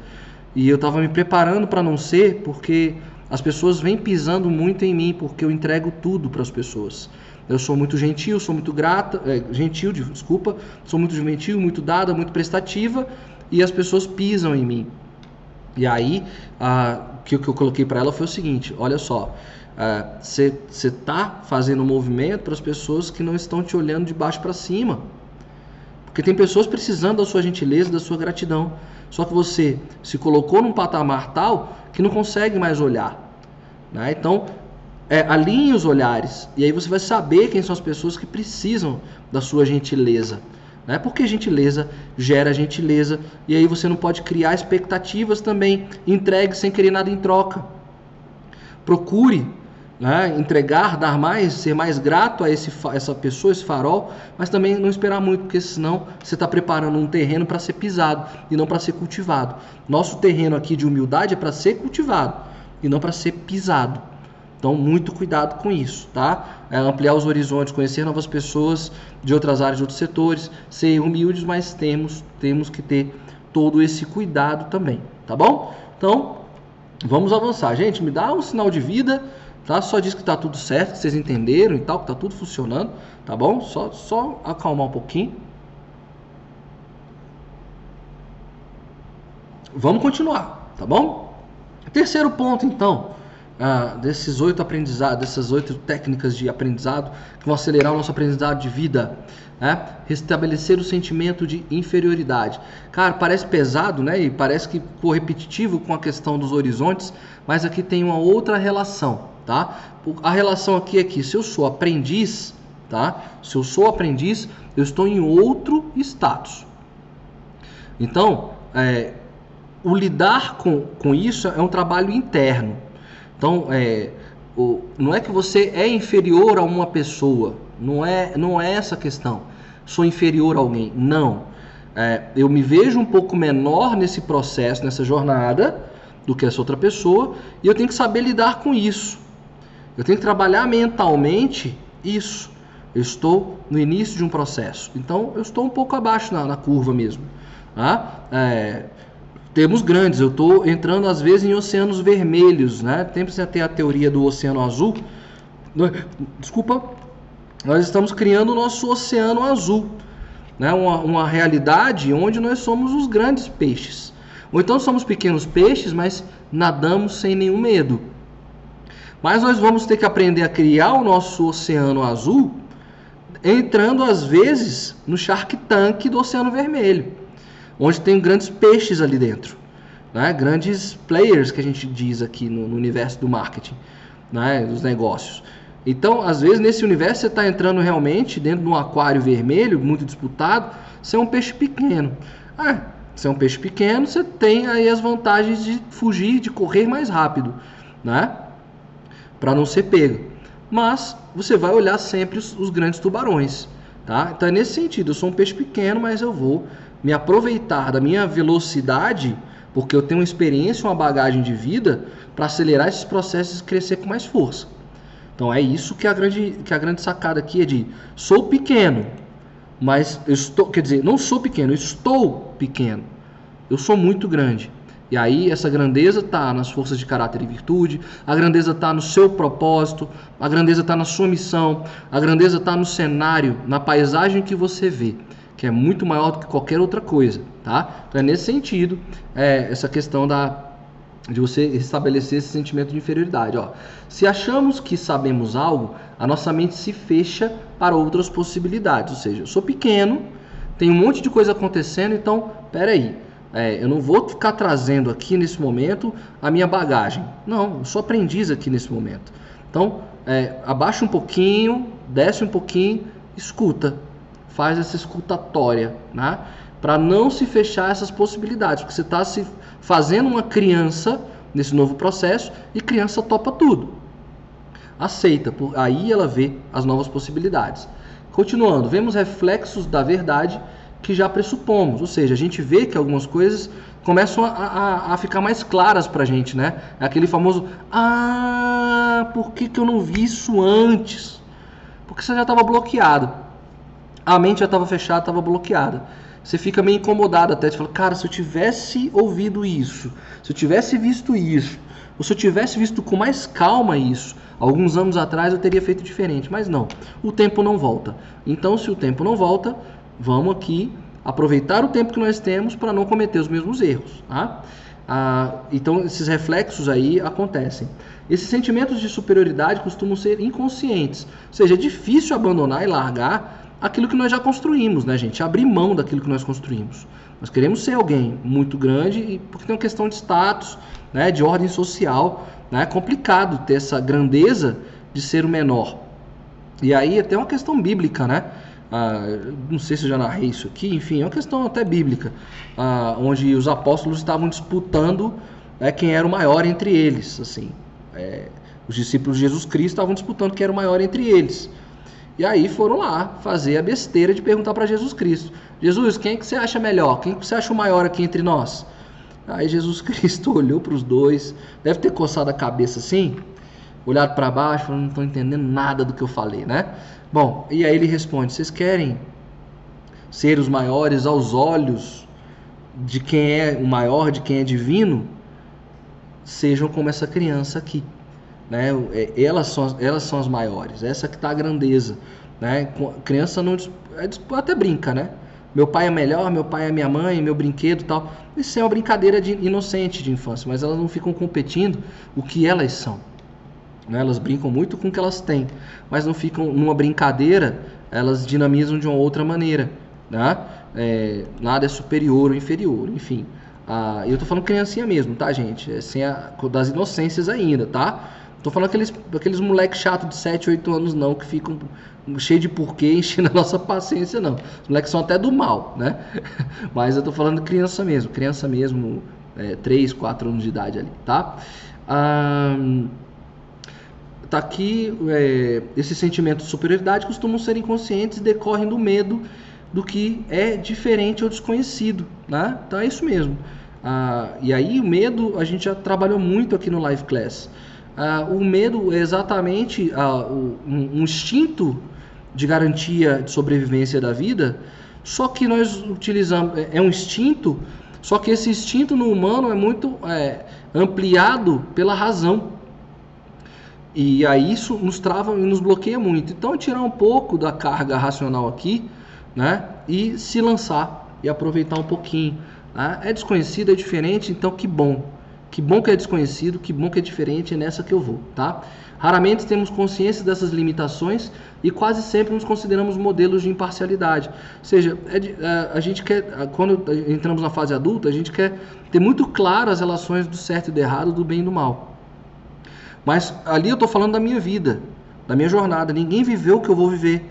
E eu estava me preparando para não ser, porque as pessoas vêm pisando muito em mim, porque eu entrego tudo para as pessoas. Eu sou muito gentil, sou muito grata, é, gentil, desculpa, sou muito gentil, muito dada, muito prestativa e as pessoas pisam em mim. E aí, o que, eu coloquei para ela foi o seguinte: olha só, você é, está fazendo um movimento para as pessoas que não estão te olhando de baixo para cima. Porque tem pessoas precisando da sua gentileza, da sua gratidão. Só que você se colocou num patamar tal que não consegue mais olhar. Né? Então, é, alinhe os olhares e aí você vai saber quem são as pessoas que precisam da sua gentileza. Né? Porque gentileza gera gentileza e aí você não pode criar expectativas também. Entregue sem querer nada em troca. Procure né? entregar, dar mais, ser mais grato a esse, essa pessoa, esse farol, mas também não esperar muito, porque senão você está preparando um terreno para ser pisado e não para ser cultivado. Nosso terreno aqui de humildade é para ser cultivado e não para ser pisado. Então, muito cuidado com isso, tá? É ampliar os horizontes, conhecer novas pessoas de outras áreas, de outros setores, ser humildes, mas temos, temos que ter todo esse cuidado também, tá bom? Então, vamos avançar. Gente, me dá um sinal de vida, tá? Só diz que tá tudo certo, que vocês entenderam e tal, que tá tudo funcionando, tá bom? Só, só acalmar um pouquinho. Vamos continuar, tá bom? Terceiro ponto, então ah, desses oito aprendizados, dessas oito técnicas de aprendizado que vão acelerar o nosso aprendizado de vida. Né? Restabelecer o sentimento de inferioridade. Cara, parece pesado, né? E parece que ficou repetitivo com a questão dos horizontes, mas aqui tem uma outra relação, tá? A relação aqui é que se eu sou aprendiz, tá? Se eu sou aprendiz, eu estou em outro status. Então, é, o lidar com, com isso é um trabalho interno. Então, é, o, não é que você é inferior a uma pessoa, não é, não é essa a questão. Sou inferior a alguém. Não. É, eu me vejo um pouco menor nesse processo, nessa jornada, do que essa outra pessoa, e eu tenho que saber lidar com isso. Eu tenho que trabalhar mentalmente isso. Eu estou no início de um processo, então eu estou um pouco abaixo na, na curva mesmo. Tá? É, termos grandes. Eu estou entrando às vezes em oceanos vermelhos, né? Sempre você tem a teoria do oceano azul. Desculpa, nós estamos criando o nosso oceano azul, né? Uma, uma realidade onde nós somos os grandes peixes. Ou então somos pequenos peixes, mas nadamos sem nenhum medo. Mas nós vamos ter que aprender a criar o nosso oceano azul entrando às vezes no Shark Tank do Oceano Vermelho, onde tem grandes peixes ali dentro, né? grandes players que a gente diz aqui no, no universo do marketing, né? dos negócios. Então, às vezes, nesse universo, você está entrando realmente dentro de um aquário vermelho, muito disputado, você é um peixe pequeno. Ah, você é um peixe pequeno, você tem aí as vantagens de fugir, de correr mais rápido, né? Para não ser pego. Mas você vai olhar sempre os, os grandes tubarões, tá? Então é nesse sentido, eu sou um peixe pequeno, mas eu vou me aproveitar da minha velocidade, porque eu tenho uma experiência, uma bagagem de vida, para acelerar esses processos e crescer com mais força. Então é isso que a grande, que a grande sacada aqui é de sou pequeno, mas eu estou, quer dizer, não sou pequeno, estou pequeno. Eu sou muito grande. E aí essa grandeza está nas forças de caráter e virtude, a grandeza está no seu propósito, a grandeza está na sua missão, a grandeza está no cenário, na paisagem que você vê, que é muito maior do que qualquer outra coisa, tá? Então é nesse sentido é, essa questão da de você estabelecer esse sentimento de inferioridade. Ó. Se achamos que sabemos algo, a nossa mente se fecha para outras possibilidades. Ou seja, eu sou pequeno, tem um monte de coisa acontecendo, então, peraí, é, eu não vou ficar trazendo aqui nesse momento a minha bagagem. Não, eu sou aprendiz aqui nesse momento. Então, é, abaixa um pouquinho, desce um pouquinho, escuta, faz essa escutatória, né? Para não se fechar essas possibilidades, porque você está se fazendo uma criança nesse novo processo e criança topa tudo. Aceita, aí ela vê as novas possibilidades. Continuando, vemos reflexos da verdade que já pressupomos, ou seja, a gente vê que algumas coisas começam a, a, a ficar mais claras para a gente, né? É aquele famoso, ah, por que, que eu não vi isso antes? Porque você já estava bloqueado. A mente já estava fechada, estava bloqueada você fica meio incomodado até. Você fala, cara, se eu tivesse ouvido isso, se eu tivesse visto isso, ou se eu tivesse visto com mais calma isso, alguns anos atrás eu teria feito diferente. Mas não, o tempo não volta. Então, se o tempo não volta, vamos aqui aproveitar o tempo que nós temos para não cometer os mesmos erros. Tá? Ah, então, esses reflexos aí acontecem. Esses sentimentos de superioridade costumam ser inconscientes, ou seja, é difícil abandonar e largar aquilo que nós já construímos, né, gente? Abrir mão daquilo que nós construímos. Nós queremos ser alguém muito grande porque tem uma questão de status, né, de ordem social, né? É complicado ter essa grandeza de ser o menor. E aí até uma questão bíblica, né? Ah, não sei se eu já narrei isso aqui, enfim, é uma questão até bíblica, ah, onde os apóstolos estavam disputando né, quem era o maior entre eles, assim. É, os discípulos de Jesus Cristo estavam disputando quem era o maior entre eles. E aí foram lá fazer a besteira de perguntar para Jesus Cristo: Jesus, quem é que você acha melhor? Quem é que você acha o maior aqui entre nós? Aí Jesus Cristo olhou para os dois, deve ter coçado a cabeça assim, olhado para baixo, não estou entendendo nada do que eu falei, né? Bom, e aí ele responde: vocês querem ser os maiores aos olhos de quem é o maior, de quem é divino? Sejam como essa criança aqui. Né? É, elas, são, elas são as maiores, essa que está a grandeza. Né? Criança não é, até brinca, né? Meu pai é melhor, meu pai é minha mãe, meu brinquedo tal. Isso é uma brincadeira de inocente de infância, mas elas não ficam competindo o que elas são. Né? Elas brincam muito com o que elas têm, mas não ficam numa brincadeira, elas dinamizam de uma outra maneira. Né? É, nada é superior ou inferior, enfim. Ah, eu tô falando criancinha mesmo, tá, gente? É sem a, das inocências ainda, tá? Tô falando aqueles, aqueles moleques chatos de 7, 8 anos, não, que ficam cheio de porquê, enchendo a nossa paciência, não. Os moleques são até do mal, né? Mas eu tô falando criança mesmo, criança mesmo, é, 3, 4 anos de idade ali, tá? Ah, tá aqui, é, esses sentimentos de superioridade costumam ser inconscientes e decorrem do medo do que é diferente ou desconhecido, né? Então é isso mesmo. Ah, e aí o medo a gente já trabalhou muito aqui no Live Class. Ah, o medo é exatamente ah, um, um instinto de garantia de sobrevivência da vida, só que nós utilizamos, é, é um instinto, só que esse instinto no humano é muito é, ampliado pela razão. E aí isso nos trava e nos bloqueia muito. Então, tirar um pouco da carga racional aqui, né? E se lançar e aproveitar um pouquinho. Né? É desconhecido, é diferente, então que bom Que bom que é desconhecido, que bom que é diferente, é nessa que eu vou, tá? Raramente temos consciência dessas limitações e quase sempre nos consideramos modelos de imparcialidade. Ou seja, é de, a, a, gente quer, quando entramos na fase adulta, a gente quer ter muito claro as relações do certo e do errado, do bem e do mal. Mas ali eu estou falando da minha vida, da minha jornada. Ninguém viveu o que eu vou viver.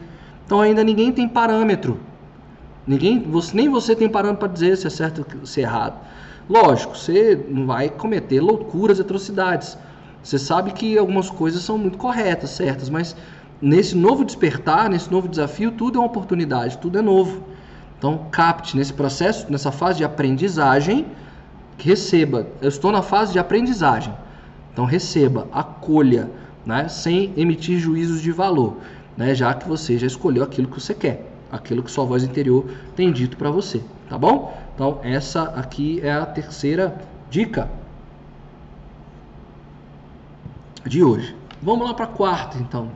Então ainda ninguém tem parâmetro. Ninguém, você, nem você tem parâmetro para dizer se é certo ou se é errado. Lógico, você não vai cometer loucuras, atrocidades. Você sabe que algumas coisas são muito corretas, certas, mas nesse novo despertar, nesse novo desafio, tudo é uma oportunidade, tudo é novo. Então, capte nesse processo, nessa fase de aprendizagem, receba. Eu estou na fase de aprendizagem. Então, receba, acolha, né, sem emitir juízos de valor, né, já que você já escolheu aquilo que você quer, aquilo que sua voz interior tem dito para você, tá bom? Então, essa aqui é a terceira dica de hoje. Vamos lá para a quarta, então.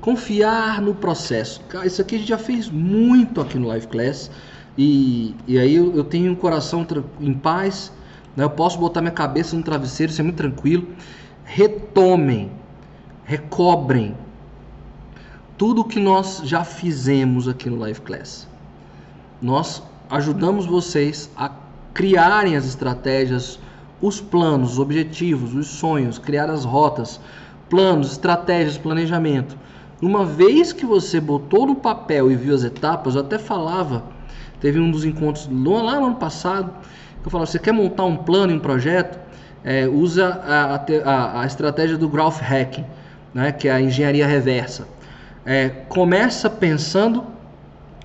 Confiar no processo. Isso aqui a gente já fez muito aqui no Live Class. E, e aí eu, eu tenho um coração em paz. Né? Eu posso botar minha cabeça no travesseiro, é muito tranquilo. Retomem, recobrem tudo que nós já fizemos aqui no Live Class. Nós ajudamos vocês a criarem as estratégias os planos, os objetivos, os sonhos, criar as rotas, planos, estratégias, planejamento. Uma vez que você botou no papel e viu as etapas, eu até falava, teve um dos encontros lá no ano passado, eu falava, você quer montar um plano um projeto, é, usa a, a, a, estratégia do growth hacking, né, que é a engenharia reversa. É, começa pensando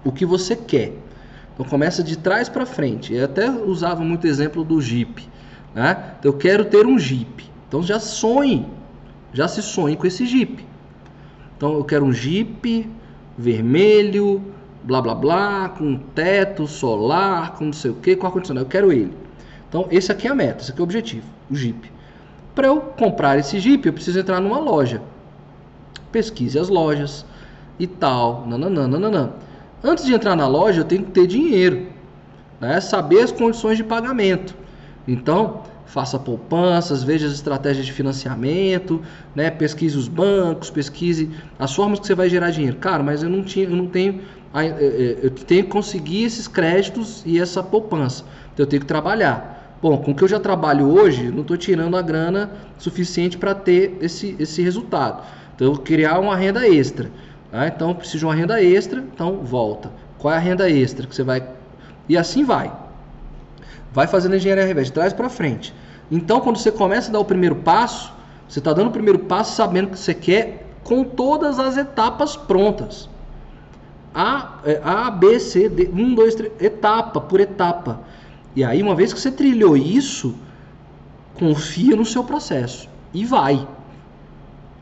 o que você quer. Então começa de trás para frente. Eu até usava muito exemplo do Jeep. Né? Então, eu quero ter um Jeep. Então já sonhe, já se sonhe com esse Jeep. Então eu quero um Jeep vermelho, blá blá blá, com teto solar, com não sei o que, com ar-condicionado. Eu quero ele. Então esse aqui é a meta, esse aqui é o objetivo, o Jeep. Para eu comprar esse Jeep, eu preciso entrar numa loja. Pesquise as lojas e tal, nananã, nananã. Antes de entrar na loja, eu tenho que ter dinheiro, né? saber as condições de pagamento. Então, faça poupanças, veja as estratégias de financiamento, né? pesquise os bancos, pesquise as formas que você vai gerar dinheiro. Cara, mas eu não, tinha, eu não tenho. É, eu tenho que conseguir esses créditos e essa poupança. Então eu tenho que trabalhar. Bom, com o que eu já trabalho hoje, não estou tirando a grana suficiente para ter esse, esse resultado. Então eu vou criar uma renda extra. Tá? Então eu preciso de uma renda extra, então volta. Qual é a renda extra que você vai. E assim vai. Vai fazendo engenharia reversa, trás para frente. Então, quando você começa a dar o primeiro passo, você está dando o primeiro passo sabendo que você quer com todas as etapas prontas. A, é, A B, C, D, 1, 2, 3, etapa por etapa. E aí, uma vez que você trilhou isso, confia no seu processo e vai.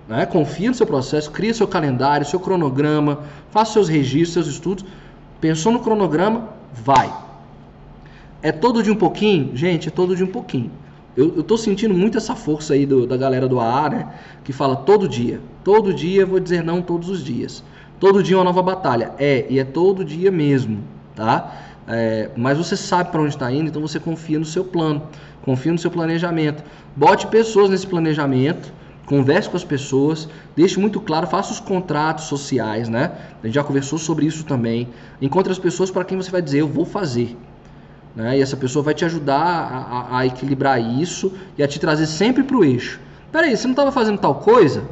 Né? Confia no seu processo, cria seu calendário, seu cronograma, faça seus registros, seus estudos. Pensou no cronograma, vai. É todo de um pouquinho? Gente, é todo de um pouquinho. Eu, tô sentindo muito essa força aí do, da galera do AA, né? Que fala todo dia. Todo dia, vou dizer não todos os dias. Todo dia uma nova batalha. É, e é todo dia mesmo, tá? É, mas você sabe para onde está indo, então você confia no seu plano, confia no seu planejamento. Bote pessoas nesse planejamento, converse com as pessoas, deixe muito claro, faça os contratos sociais, né? A gente já conversou sobre isso também. Encontre as pessoas para quem você vai dizer, eu vou fazer. Né? E essa pessoa vai te ajudar a, a, a equilibrar isso e a te trazer sempre para o eixo. Peraí, você não estava fazendo tal coisa?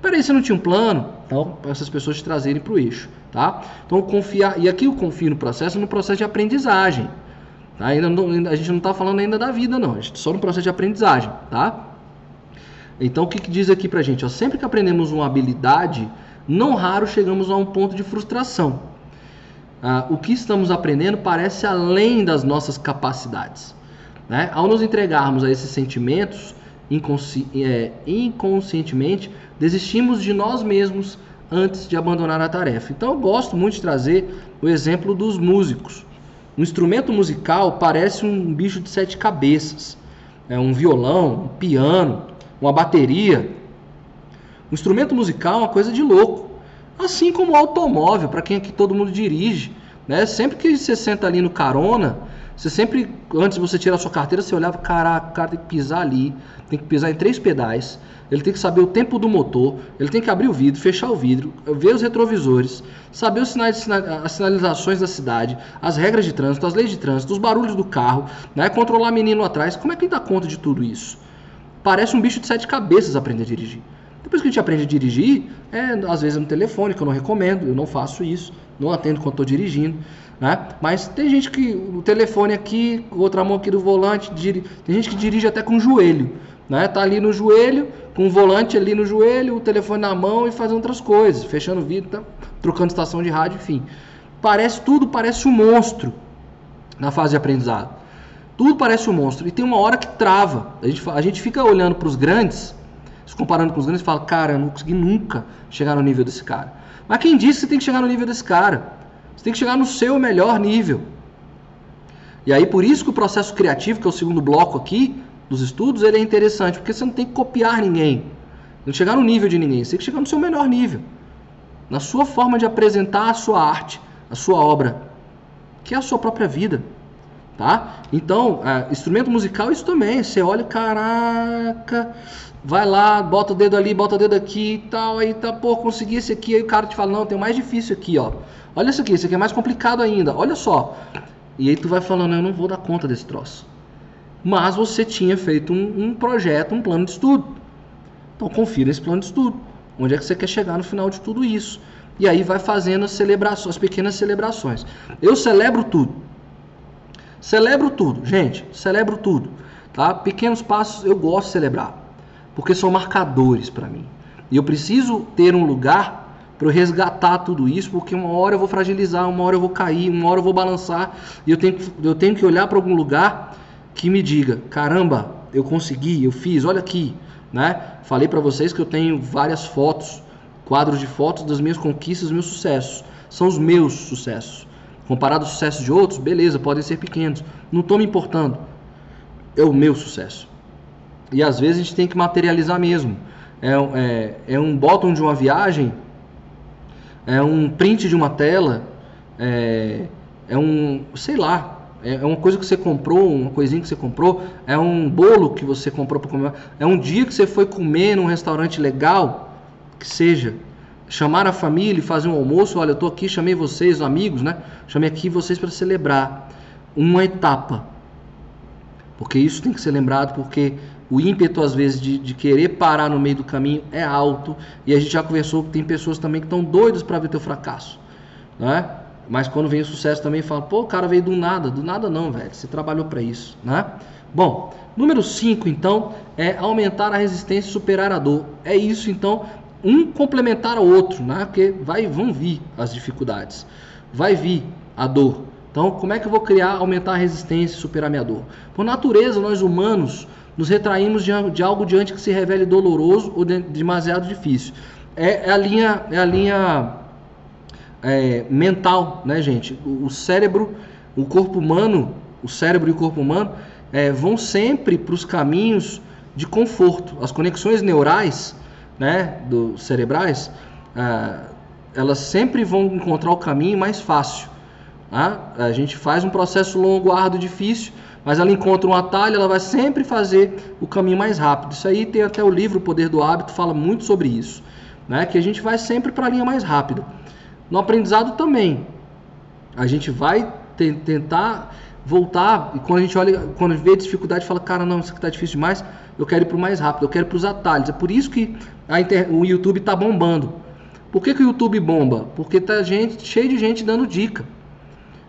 Peraí, você não tinha um plano? Então, para essas pessoas te trazerem para o eixo. Tá? Então, confiar. E aqui eu confio no processo, no processo de aprendizagem. Tá? Ainda não, a gente não está falando ainda da vida, não. A gente só no processo de aprendizagem. Tá? Então, o que, que diz aqui para a gente? Ó, sempre que aprendemos uma habilidade, não raro chegamos a um ponto de frustração ah, o que estamos aprendendo parece além das nossas capacidades. Né? Ao nos entregarmos a esses sentimentos, inconsci é, inconscientemente, desistimos de nós mesmos antes de abandonar a tarefa. Então eu gosto muito de trazer o exemplo dos músicos. Um instrumento musical parece um bicho de sete cabeças. É um violão, um piano, uma bateria. Um instrumento musical é uma coisa de louco. Assim como o automóvel, para quem aqui todo mundo dirige. Né? Sempre que você senta ali no carona, Você sempre, antes de você tirar a sua carteira, você olhava, caraca, o cara tem que pisar ali, tem que pisar em três pedais, ele tem que saber o tempo do motor, ele tem que abrir o vidro, fechar o vidro, ver os retrovisores, saber os sinais, as sinalizações da cidade, as regras de trânsito, as leis de trânsito, os barulhos do carro, né? controlar menino atrás. Como é que ele dá conta de tudo isso? Parece um bicho de sete cabeças aprender a dirigir. Depois que a gente aprende a dirigir, é, às vezes é no telefone, que eu não recomendo, eu não faço isso, não atendo quando estou dirigindo. Né? Mas tem gente que o telefone aqui, outra mão aqui do volante, tem gente que dirige até com o joelho, né? Tá ali no joelho, com o volante ali no joelho, o telefone na mão e fazendo outras coisas, fechando o vidro, tá? trocando estação de rádio, enfim. Parece tudo, parece um monstro na fase de aprendizado. Tudo parece um monstro e tem uma hora que trava. A gente, a gente fica olhando para os grandes, se comparando com os grandes, fala: "Cara, eu não consegui nunca chegar no nível desse cara". Mas quem disse que tem que chegar no nível desse cara? Você tem que chegar no seu melhor nível. E aí por isso que o processo criativo, que é o segundo bloco aqui dos estudos, ele é interessante, porque você não tem que copiar ninguém. Não chegar no nível de ninguém, você tem que chegar no seu melhor nível. Na sua forma de apresentar a sua arte, a sua obra, que é a sua própria vida. Tá? Então, é, instrumento musical, isso também. Você olha, caraca, vai lá, bota o dedo ali, bota o dedo aqui e tal, aí tá, pô, consegui esse aqui, aí o cara te fala, não, tem o mais difícil aqui, ó. Olha isso aqui, isso aqui é mais complicado ainda, olha só. E aí tu vai falando, eu não vou dar conta desse troço. Mas você tinha feito um, um projeto, um plano de estudo. Então confira esse plano de estudo. Onde é que você quer chegar no final de tudo isso? E aí vai fazendo as celebrações, as pequenas celebrações. Eu celebro tudo. Celebro tudo, gente, celebro tudo. Tá? Pequenos passos eu gosto de celebrar, porque são marcadores para mim. E eu preciso ter um lugar para eu resgatar tudo isso, porque uma hora eu vou fragilizar, uma hora eu vou cair, uma hora eu vou balançar, e eu tenho, eu tenho que olhar para algum lugar que me diga: caramba, eu consegui, eu fiz, olha aqui. Né? Falei para vocês que eu tenho várias fotos, quadros de fotos das minhas conquistas, meus sucessos. São os meus sucessos. Comparado aos sucessos de outros, beleza, podem ser pequenos. Não estou me importando. É o meu sucesso. E às vezes a gente tem que materializar mesmo. É, é, é um bottom de uma viagem é um print de uma tela, é, é um, sei lá, é, é uma coisa que você comprou, uma coisinha que você comprou, é um bolo que você comprou para comer, é um dia que você foi comer num restaurante legal, que seja, chamar a família e fazer um almoço, olha, eu estou aqui, chamei vocês, amigos, né? Chamei aqui vocês para celebrar uma etapa. Porque isso tem que ser lembrado, porque o ímpeto, às vezes, de, de, querer parar no meio do caminho é alto. E a gente já conversou que tem pessoas também que estão doidas para ver teu fracasso. Né? Mas quando vem o sucesso também fala, pô, o cara veio do nada. Do nada não, velho. Você trabalhou para isso. Né? Bom, número 5, então, é aumentar a resistência e superar a dor. É isso, então, um complementar ao outro, né? Porque vai, vão vir as dificuldades. Vai vir a dor. Então, como é que eu vou criar, aumentar a resistência e superar minha dor? Por natureza, nós humanos nos retraímos de, de algo diante que se revele doloroso ou de, demasiado difícil. É, é, a linha, é a linha é, mental, né, gente? O, o, cérebro, o corpo humano, o cérebro e o corpo humano é, vão sempre para os caminhos de conforto. As conexões neurais, né, do cerebrais, é, elas sempre vão encontrar o caminho mais fácil. Tá? A gente faz um processo longo, árduo, difícil mas ela encontra um atalho, ela vai sempre fazer o caminho mais rápido. Isso aí tem até o livro O Poder do Hábito, fala muito sobre isso, né? Que a gente vai sempre para a linha mais rápida. No aprendizado também, a gente vai te tentar voltar e quando a gente olha, quando vê dificuldade, fala, cara, não, isso aqui está difícil demais, eu quero ir para o mais rápido, eu quero para os atalhos. É por isso que inter... o YouTube está bombando. Por que, que o YouTube bomba? Porque tá gente, cheio de gente dando dica.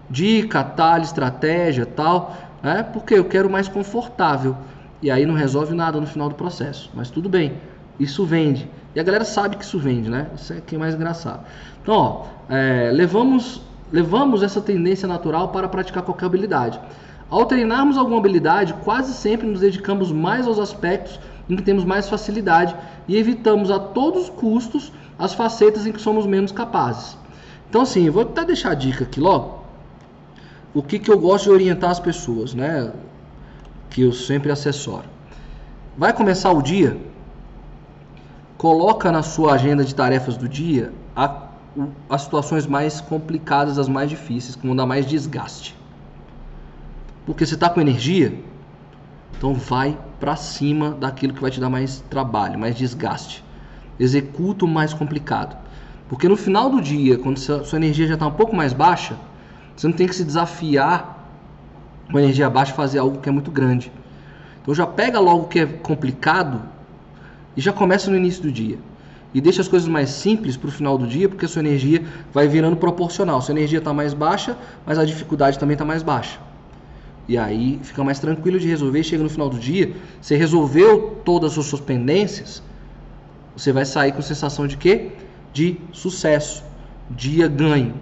Dica, atalho, estratégia, tal né? porque eu quero mais confortável. E aí não resolve nada no final do processo. Mas tudo bem, isso vende. E a galera sabe que isso vende, né? Isso é que é mais engraçado. Então, ó, é, levamos, levamos essa tendência natural para praticar qualquer habilidade. Ao treinarmos alguma habilidade, quase sempre nos dedicamos mais aos aspectos em que temos mais facilidade e evitamos a todos os custos as facetas em que somos menos capazes. Então, assim, vou até deixar a dica aqui logo o que, que eu gosto de orientar as pessoas, né? Que eu sempre assessoro. Vai começar o dia? Coloca na sua agenda de tarefas do dia a, as situações mais complicadas, as mais difíceis, que vão dar mais desgaste. Porque você está com energia, então vai para cima daquilo que vai te dar mais trabalho, mais desgaste. Executa o mais complicado. Porque no final do dia, quando sua energia já está um pouco mais baixa, você não tem que se desafiar com energia baixa fazer algo que é muito grande. Então já pega logo o que é complicado e já começa no início do dia. E deixa as coisas mais simples para o final do dia, porque a sua energia vai virando proporcional. Sua energia está mais baixa, mas a dificuldade também está mais baixa. E aí fica mais tranquilo de resolver. Chega no final do dia, você resolveu todas as suas pendências, você vai sair com sensação de quê? De sucesso, dia ganho,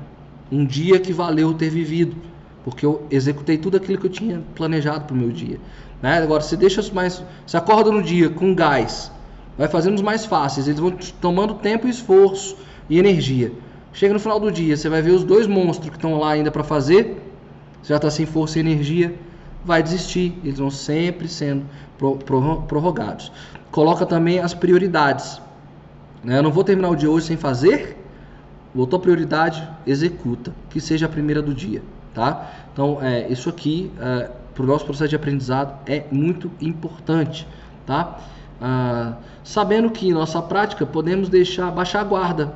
um dia que valeu ter vivido, porque eu executei tudo aquilo que eu tinha planejado para o meu dia. Né? Agora, você deixa mais, você acorda no dia com gás, vai fazendo os mais fáceis, eles vão tomando tempo, esforço e energia. Chega no final do dia, você vai ver os dois monstros que estão lá ainda para fazer você já está sem força e energia, vai desistir. Eles vão sempre sendo prorrogados. Coloca também as prioridades. Né? Eu não vou terminar o dia hoje sem fazer. Voltou a prioridade, executa, que seja a primeira do dia, tá? Então, é, isso aqui é, para o nosso processo de aprendizado é muito importante, tá? Ah, sabendo que em nossa prática podemos deixar baixar a guarda,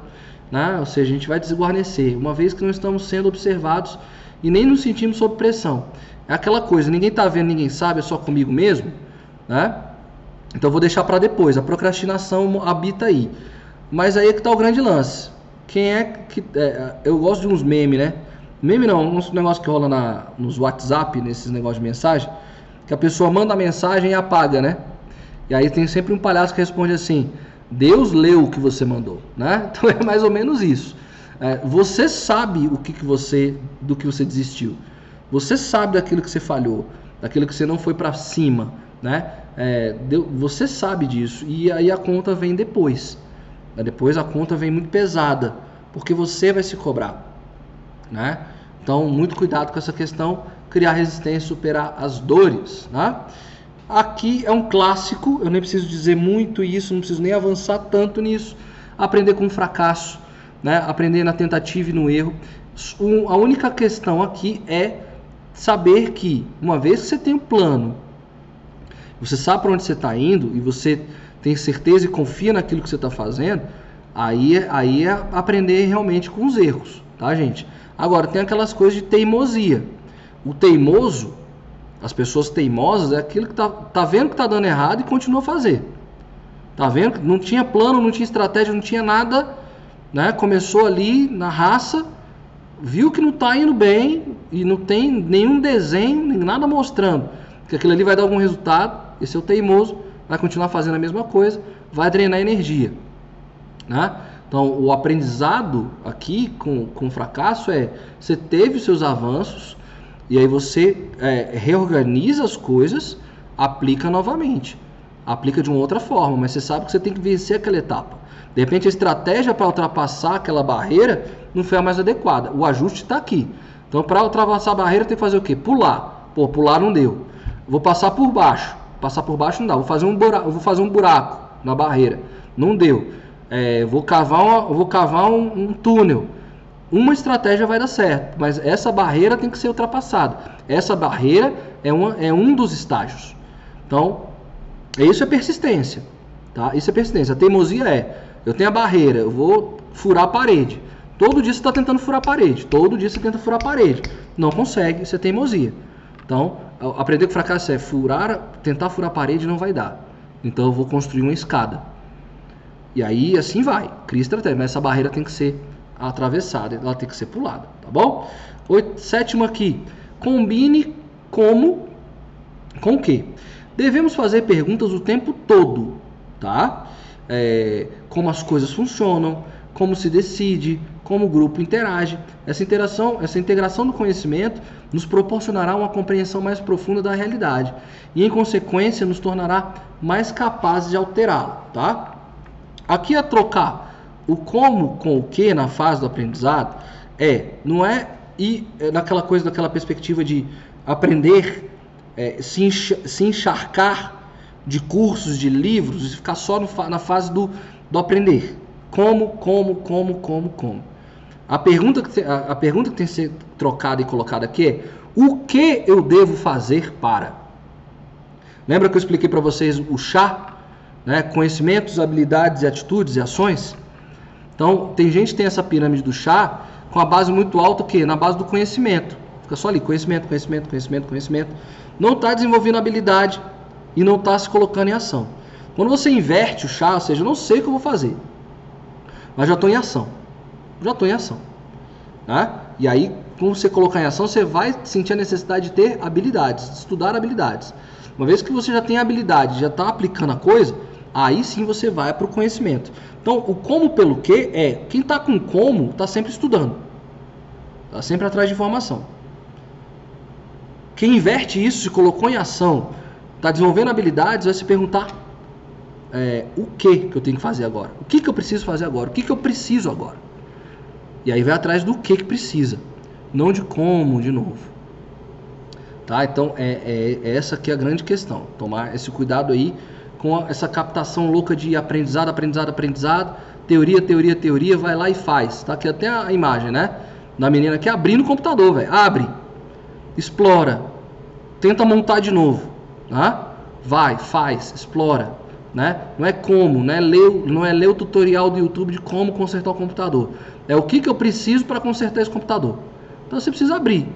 né? Ou seja, a gente vai desguarnecer, uma vez que não estamos sendo observados e nem nos sentimos sob pressão. É aquela coisa, ninguém está vendo, ninguém sabe, é só comigo mesmo, né? Então vou deixar para depois. A procrastinação habita aí. Mas aí é que está o grande lance. Quem é que é, eu gosto de uns memes, né? Meme não, uns negócios que rola na, nos WhatsApp, nesses negócios de mensagem, que a pessoa manda a mensagem e apaga, né? E aí tem sempre um palhaço que responde assim: Deus leu o que você mandou, né? Então é mais ou menos isso. É, você sabe o que, que você, do que você desistiu. Você sabe daquilo que você falhou, daquilo que você não foi para cima, né? É, deu, você sabe disso e aí a conta vem depois. Depois a conta vem muito pesada, porque você vai se cobrar, né? Então muito cuidado com essa questão, criar resistência, superar as dores, né? Aqui é um clássico, eu nem preciso dizer muito isso, não preciso nem avançar tanto nisso. Aprender com o fracasso né? aprender na tentativa e no erro. Um, a única questão aqui é saber que, uma vez que você tem um plano, você sabe para onde você está indo e você tem certeza e confia naquilo que você está fazendo, aí, é, aí é aprender realmente com os erros, tá, gente? Agora, tem aquelas coisas de teimosia. O teimoso, as pessoas teimosas, é aquilo que tá, tá vendo que tá dando errado e continua a fazer. Tá vendo? Não tinha plano, não tinha estratégia, não tinha nada né? Começou ali na raça, viu que não está indo bem e não tem nenhum desenho, nem nada mostrando que aquilo ali vai dar algum resultado. Esse é o teimoso, vai continuar fazendo a mesma coisa, vai drenar energia, né? Então, o aprendizado aqui com, com fracasso é você teve os seus avanços e aí você é, reorganiza as coisas, aplica novamente, aplica de uma outra forma, mas você sabe que você tem que vencer aquela etapa. De repente a estratégia para ultrapassar aquela barreira não foi a mais adequada. O ajuste está aqui. Então para ultrapassar a barreira tem que fazer o quê? Pular. Pô, pular não deu. Vou passar por baixo. Passar por baixo não dá. Vou fazer um buraco, vou fazer um buraco na barreira. Não deu. É, vou cavar, uma, vou cavar um, um túnel. Uma estratégia vai dar certo, mas essa barreira tem que ser ultrapassada. Essa barreira é, uma, é um dos estágios. Então, isso é persistência. Tá? Isso é persistência. A teimosia é eu tenho a barreira, eu vou furar a parede. Todo dia você está tentando furar a parede. Todo dia você tenta furar a parede. Não consegue, você é teimosia. Então, aprender com fracasso é furar, tentar furar a parede não vai dar. Então eu vou construir uma escada. E aí assim vai. Cria estratégia. Mas essa barreira tem que ser atravessada, ela tem que ser pulada, tá bom? Oito, sétimo aqui. Combine como com o quê? Devemos fazer perguntas o tempo todo, tá? é, como as coisas funcionam, como se decide, como o grupo interage. Essa interação, essa integração do conhecimento nos proporcionará uma compreensão mais profunda da realidade e, em consequência, nos tornará mais capazes de alterá-lo, tá? Aqui a trocar o como com o que na fase do aprendizado é, não é ir é naquela coisa, daquela perspectiva de aprender, é, se, se encharcar de cursos, de livros, e ficar só no, na fase do, do aprender. Como, como, como, como, como. A pergunta, que, a, a pergunta que tem que ser trocada e colocada aqui é O que eu devo fazer para? Lembra que eu expliquei para vocês o chá? Né? Conhecimentos, habilidades, atitudes e ações? Então, tem gente que tem essa pirâmide do chá com a base muito alta, que na base do conhecimento. Fica só ali, conhecimento, conhecimento, conhecimento, conhecimento. Não está desenvolvendo habilidade e não está se colocando em ação. Quando você inverte o chá, ou seja, eu não sei o que eu vou fazer, mas já estou em ação. Já estou em ação. Tá? E aí, quando você colocar em ação, você vai sentir a necessidade de ter habilidades, de estudar habilidades. Uma vez que você já tem habilidade, já está aplicando a coisa, aí sim você vai para o conhecimento. Então, o como pelo que é, quem está com como está sempre estudando, está sempre atrás de informação. Quem inverte isso, se colocou em ação, está desenvolvendo habilidades, vai se perguntar é, o que que eu tenho que fazer agora, o que que eu preciso fazer agora, o que que eu preciso agora. E aí vai atrás do que que precisa, não de como, de novo. Tá? Então é, é, é essa que é a grande questão. Tomar esse cuidado aí com essa captação louca de aprendizado, aprendizado, aprendizado, teoria, teoria, teoria, vai lá e faz. Tá aqui até a imagem, né? Da menina aqui abrindo o computador, velho. Abre, explora, tenta montar de novo, tá? Vai, faz, explora, né? Não é como, não é ler, não é ler o tutorial do YouTube de como consertar o computador. É o que, que eu preciso para consertar esse computador. Então você precisa abrir,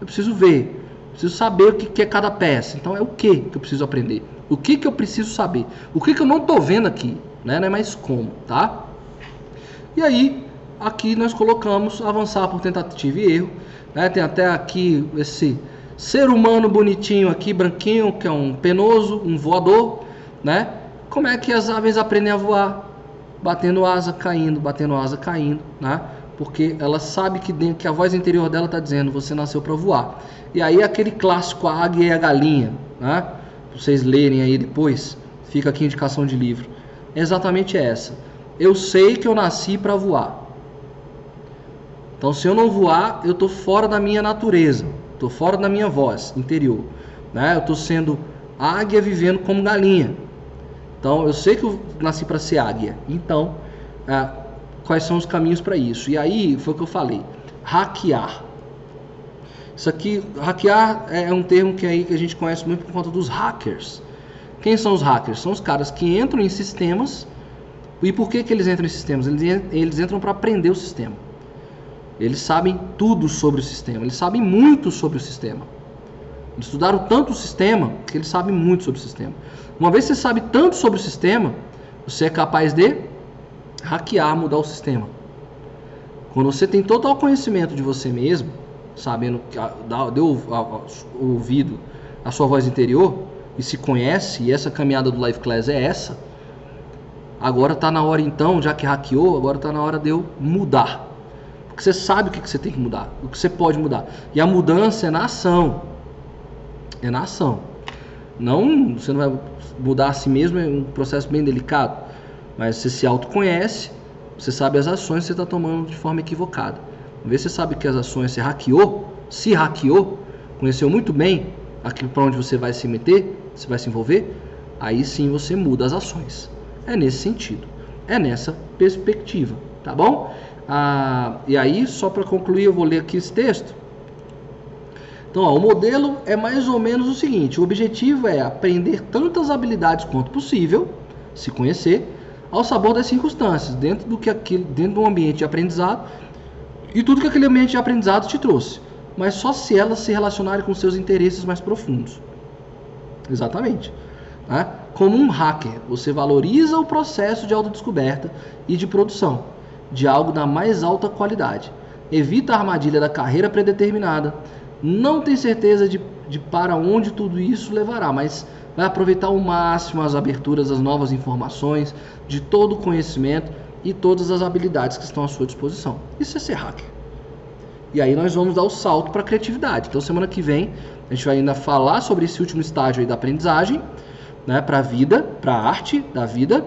eu preciso ver, Preciso saber o que é cada peça. Então é o que que eu preciso aprender. O que que eu preciso saber. O que que eu não estou vendo aqui. Né? Não é mais como, tá? E aí, aqui nós colocamos avançar por tentativa e erro. Né? Tem até aqui esse ser humano bonitinho aqui, branquinho, que é um penoso, um voador. Né? Como é que as aves aprendem a voar? Batendo asa, caindo, batendo asa, caindo. Né? Porque ela sabe que, dentro, que a voz interior dela está dizendo, você nasceu para voar. E aí aquele clássico A Águia e a Galinha, né? Vocês lerem aí depois, fica aqui indicação de livro. É exatamente essa. Eu sei que eu nasci para voar. Então se eu não voar, eu estou fora da minha natureza, estou fora da minha voz interior. Né? Eu estou sendo águia vivendo como galinha. Então eu sei que eu nasci para ser águia. Então, é, quais são os caminhos para isso? E aí foi o que eu falei: hackear. Isso aqui, hackear é um termo que aí que a gente conhece muito por conta dos hackers. Quem são os hackers? São os caras que entram em sistemas. E por que, que eles entram em sistemas? Eles, eles entram para aprender o sistema. Eles sabem tudo sobre o sistema. Eles sabem muito sobre o sistema. Eles estudaram tanto o sistema que eles sabem muito sobre o sistema. Uma vez que você sabe tanto sobre o sistema, você é capaz de hackear, mudar o sistema. Quando você tem total conhecimento de você mesmo, sabendo, deu ouvido a sua voz interior e se conhece, e essa caminhada do Life Class é essa, agora está na hora então, já que hackeou, agora está na hora de eu mudar. Porque você sabe o que você tem que mudar, o que você pode mudar. E a mudança é na ação. É na ação. Não, você não vai mudar a si mesmo, é um processo bem delicado. Mas você se autoconhece, você sabe as ações que você está tomando de forma equivocada. Vê se você sabe que as ações você hackeou, se hackeou, conheceu muito bem aquilo para onde você vai se meter, você vai se envolver, aí sim você muda as ações. É nesse sentido, é nessa perspectiva, tá bom? Ah, e aí, só para concluir, eu vou ler aqui esse texto. Então, ó, o modelo é mais ou menos o seguinte: o objetivo é aprender tantas habilidades quanto possível, se conhecer, ao sabor das circunstâncias, dentro do que aquilo, dentro do ambiente de aprendizado e tudo que aquele ambiente de aprendizado te trouxe, mas só se elas se relacionarem com seus interesses mais profundos. Exatamente. Né? Como um hacker, você valoriza o processo de autodescoberta e de produção de algo da mais alta qualidade. Evita a armadilha da carreira predeterminada. Não tem certeza de, de para onde tudo isso levará, mas vai aproveitar ao máximo as aberturas das novas informações, de todo o conhecimento e todas as habilidades que estão à sua disposição. Isso é ser hacker. E aí nós vamos dar o salto para a criatividade. Então semana que vem a gente vai ainda falar sobre esse último estágio aí da aprendizagem, né, para a vida, para a arte da vida.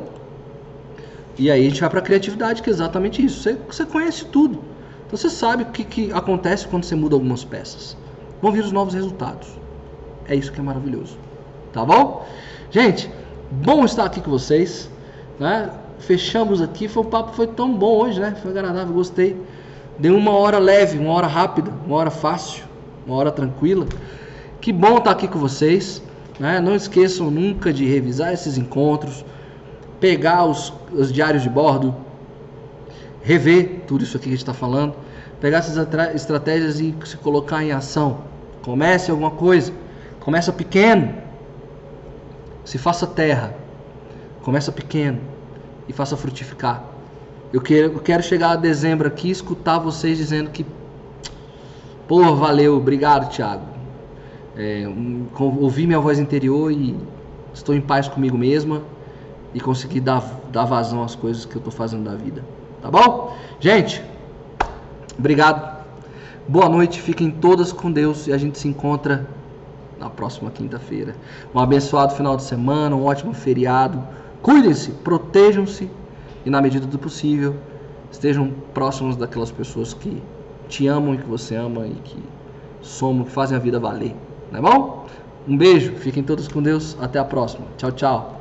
E aí a gente vai para a criatividade, que é exatamente isso. Você, você conhece tudo. Então você sabe o que, que acontece quando você muda algumas peças. Vão vir os novos resultados. É isso que é maravilhoso. Tá bom? Gente, bom estar aqui com vocês. Né? Fechamos aqui. Foi um papo foi tão bom hoje, né? Foi agradável, gostei. Deu uma hora leve, uma hora rápida, uma hora fácil, uma hora tranquila. Que bom estar aqui com vocês. Né? Não esqueçam nunca de revisar esses encontros, pegar os, os diários de bordo, rever tudo isso aqui que a gente está falando, pegar essas estratégias e se colocar em ação. Comece alguma coisa, começa pequeno, se faça terra, começa pequeno e faça frutificar. Eu quero, eu quero chegar a dezembro aqui e escutar vocês dizendo que, pô, valeu, obrigado, Thiago. É, um, ouvi minha voz interior e estou em paz comigo mesma e consegui dar, dar vazão às coisas que eu estou fazendo da vida. Tá bom? Gente, obrigado. Boa noite, fiquem todas com Deus e a gente se encontra na próxima quinta-feira. Um abençoado final de semana, um ótimo feriado. Cuidem-se, protejam-se e, na medida do possível, estejam próximos daquelas pessoas que te amam e que você ama e que somam, que fazem a vida valer. Tá bom? Um beijo, fiquem todos com Deus. Até a próxima. Tchau, tchau.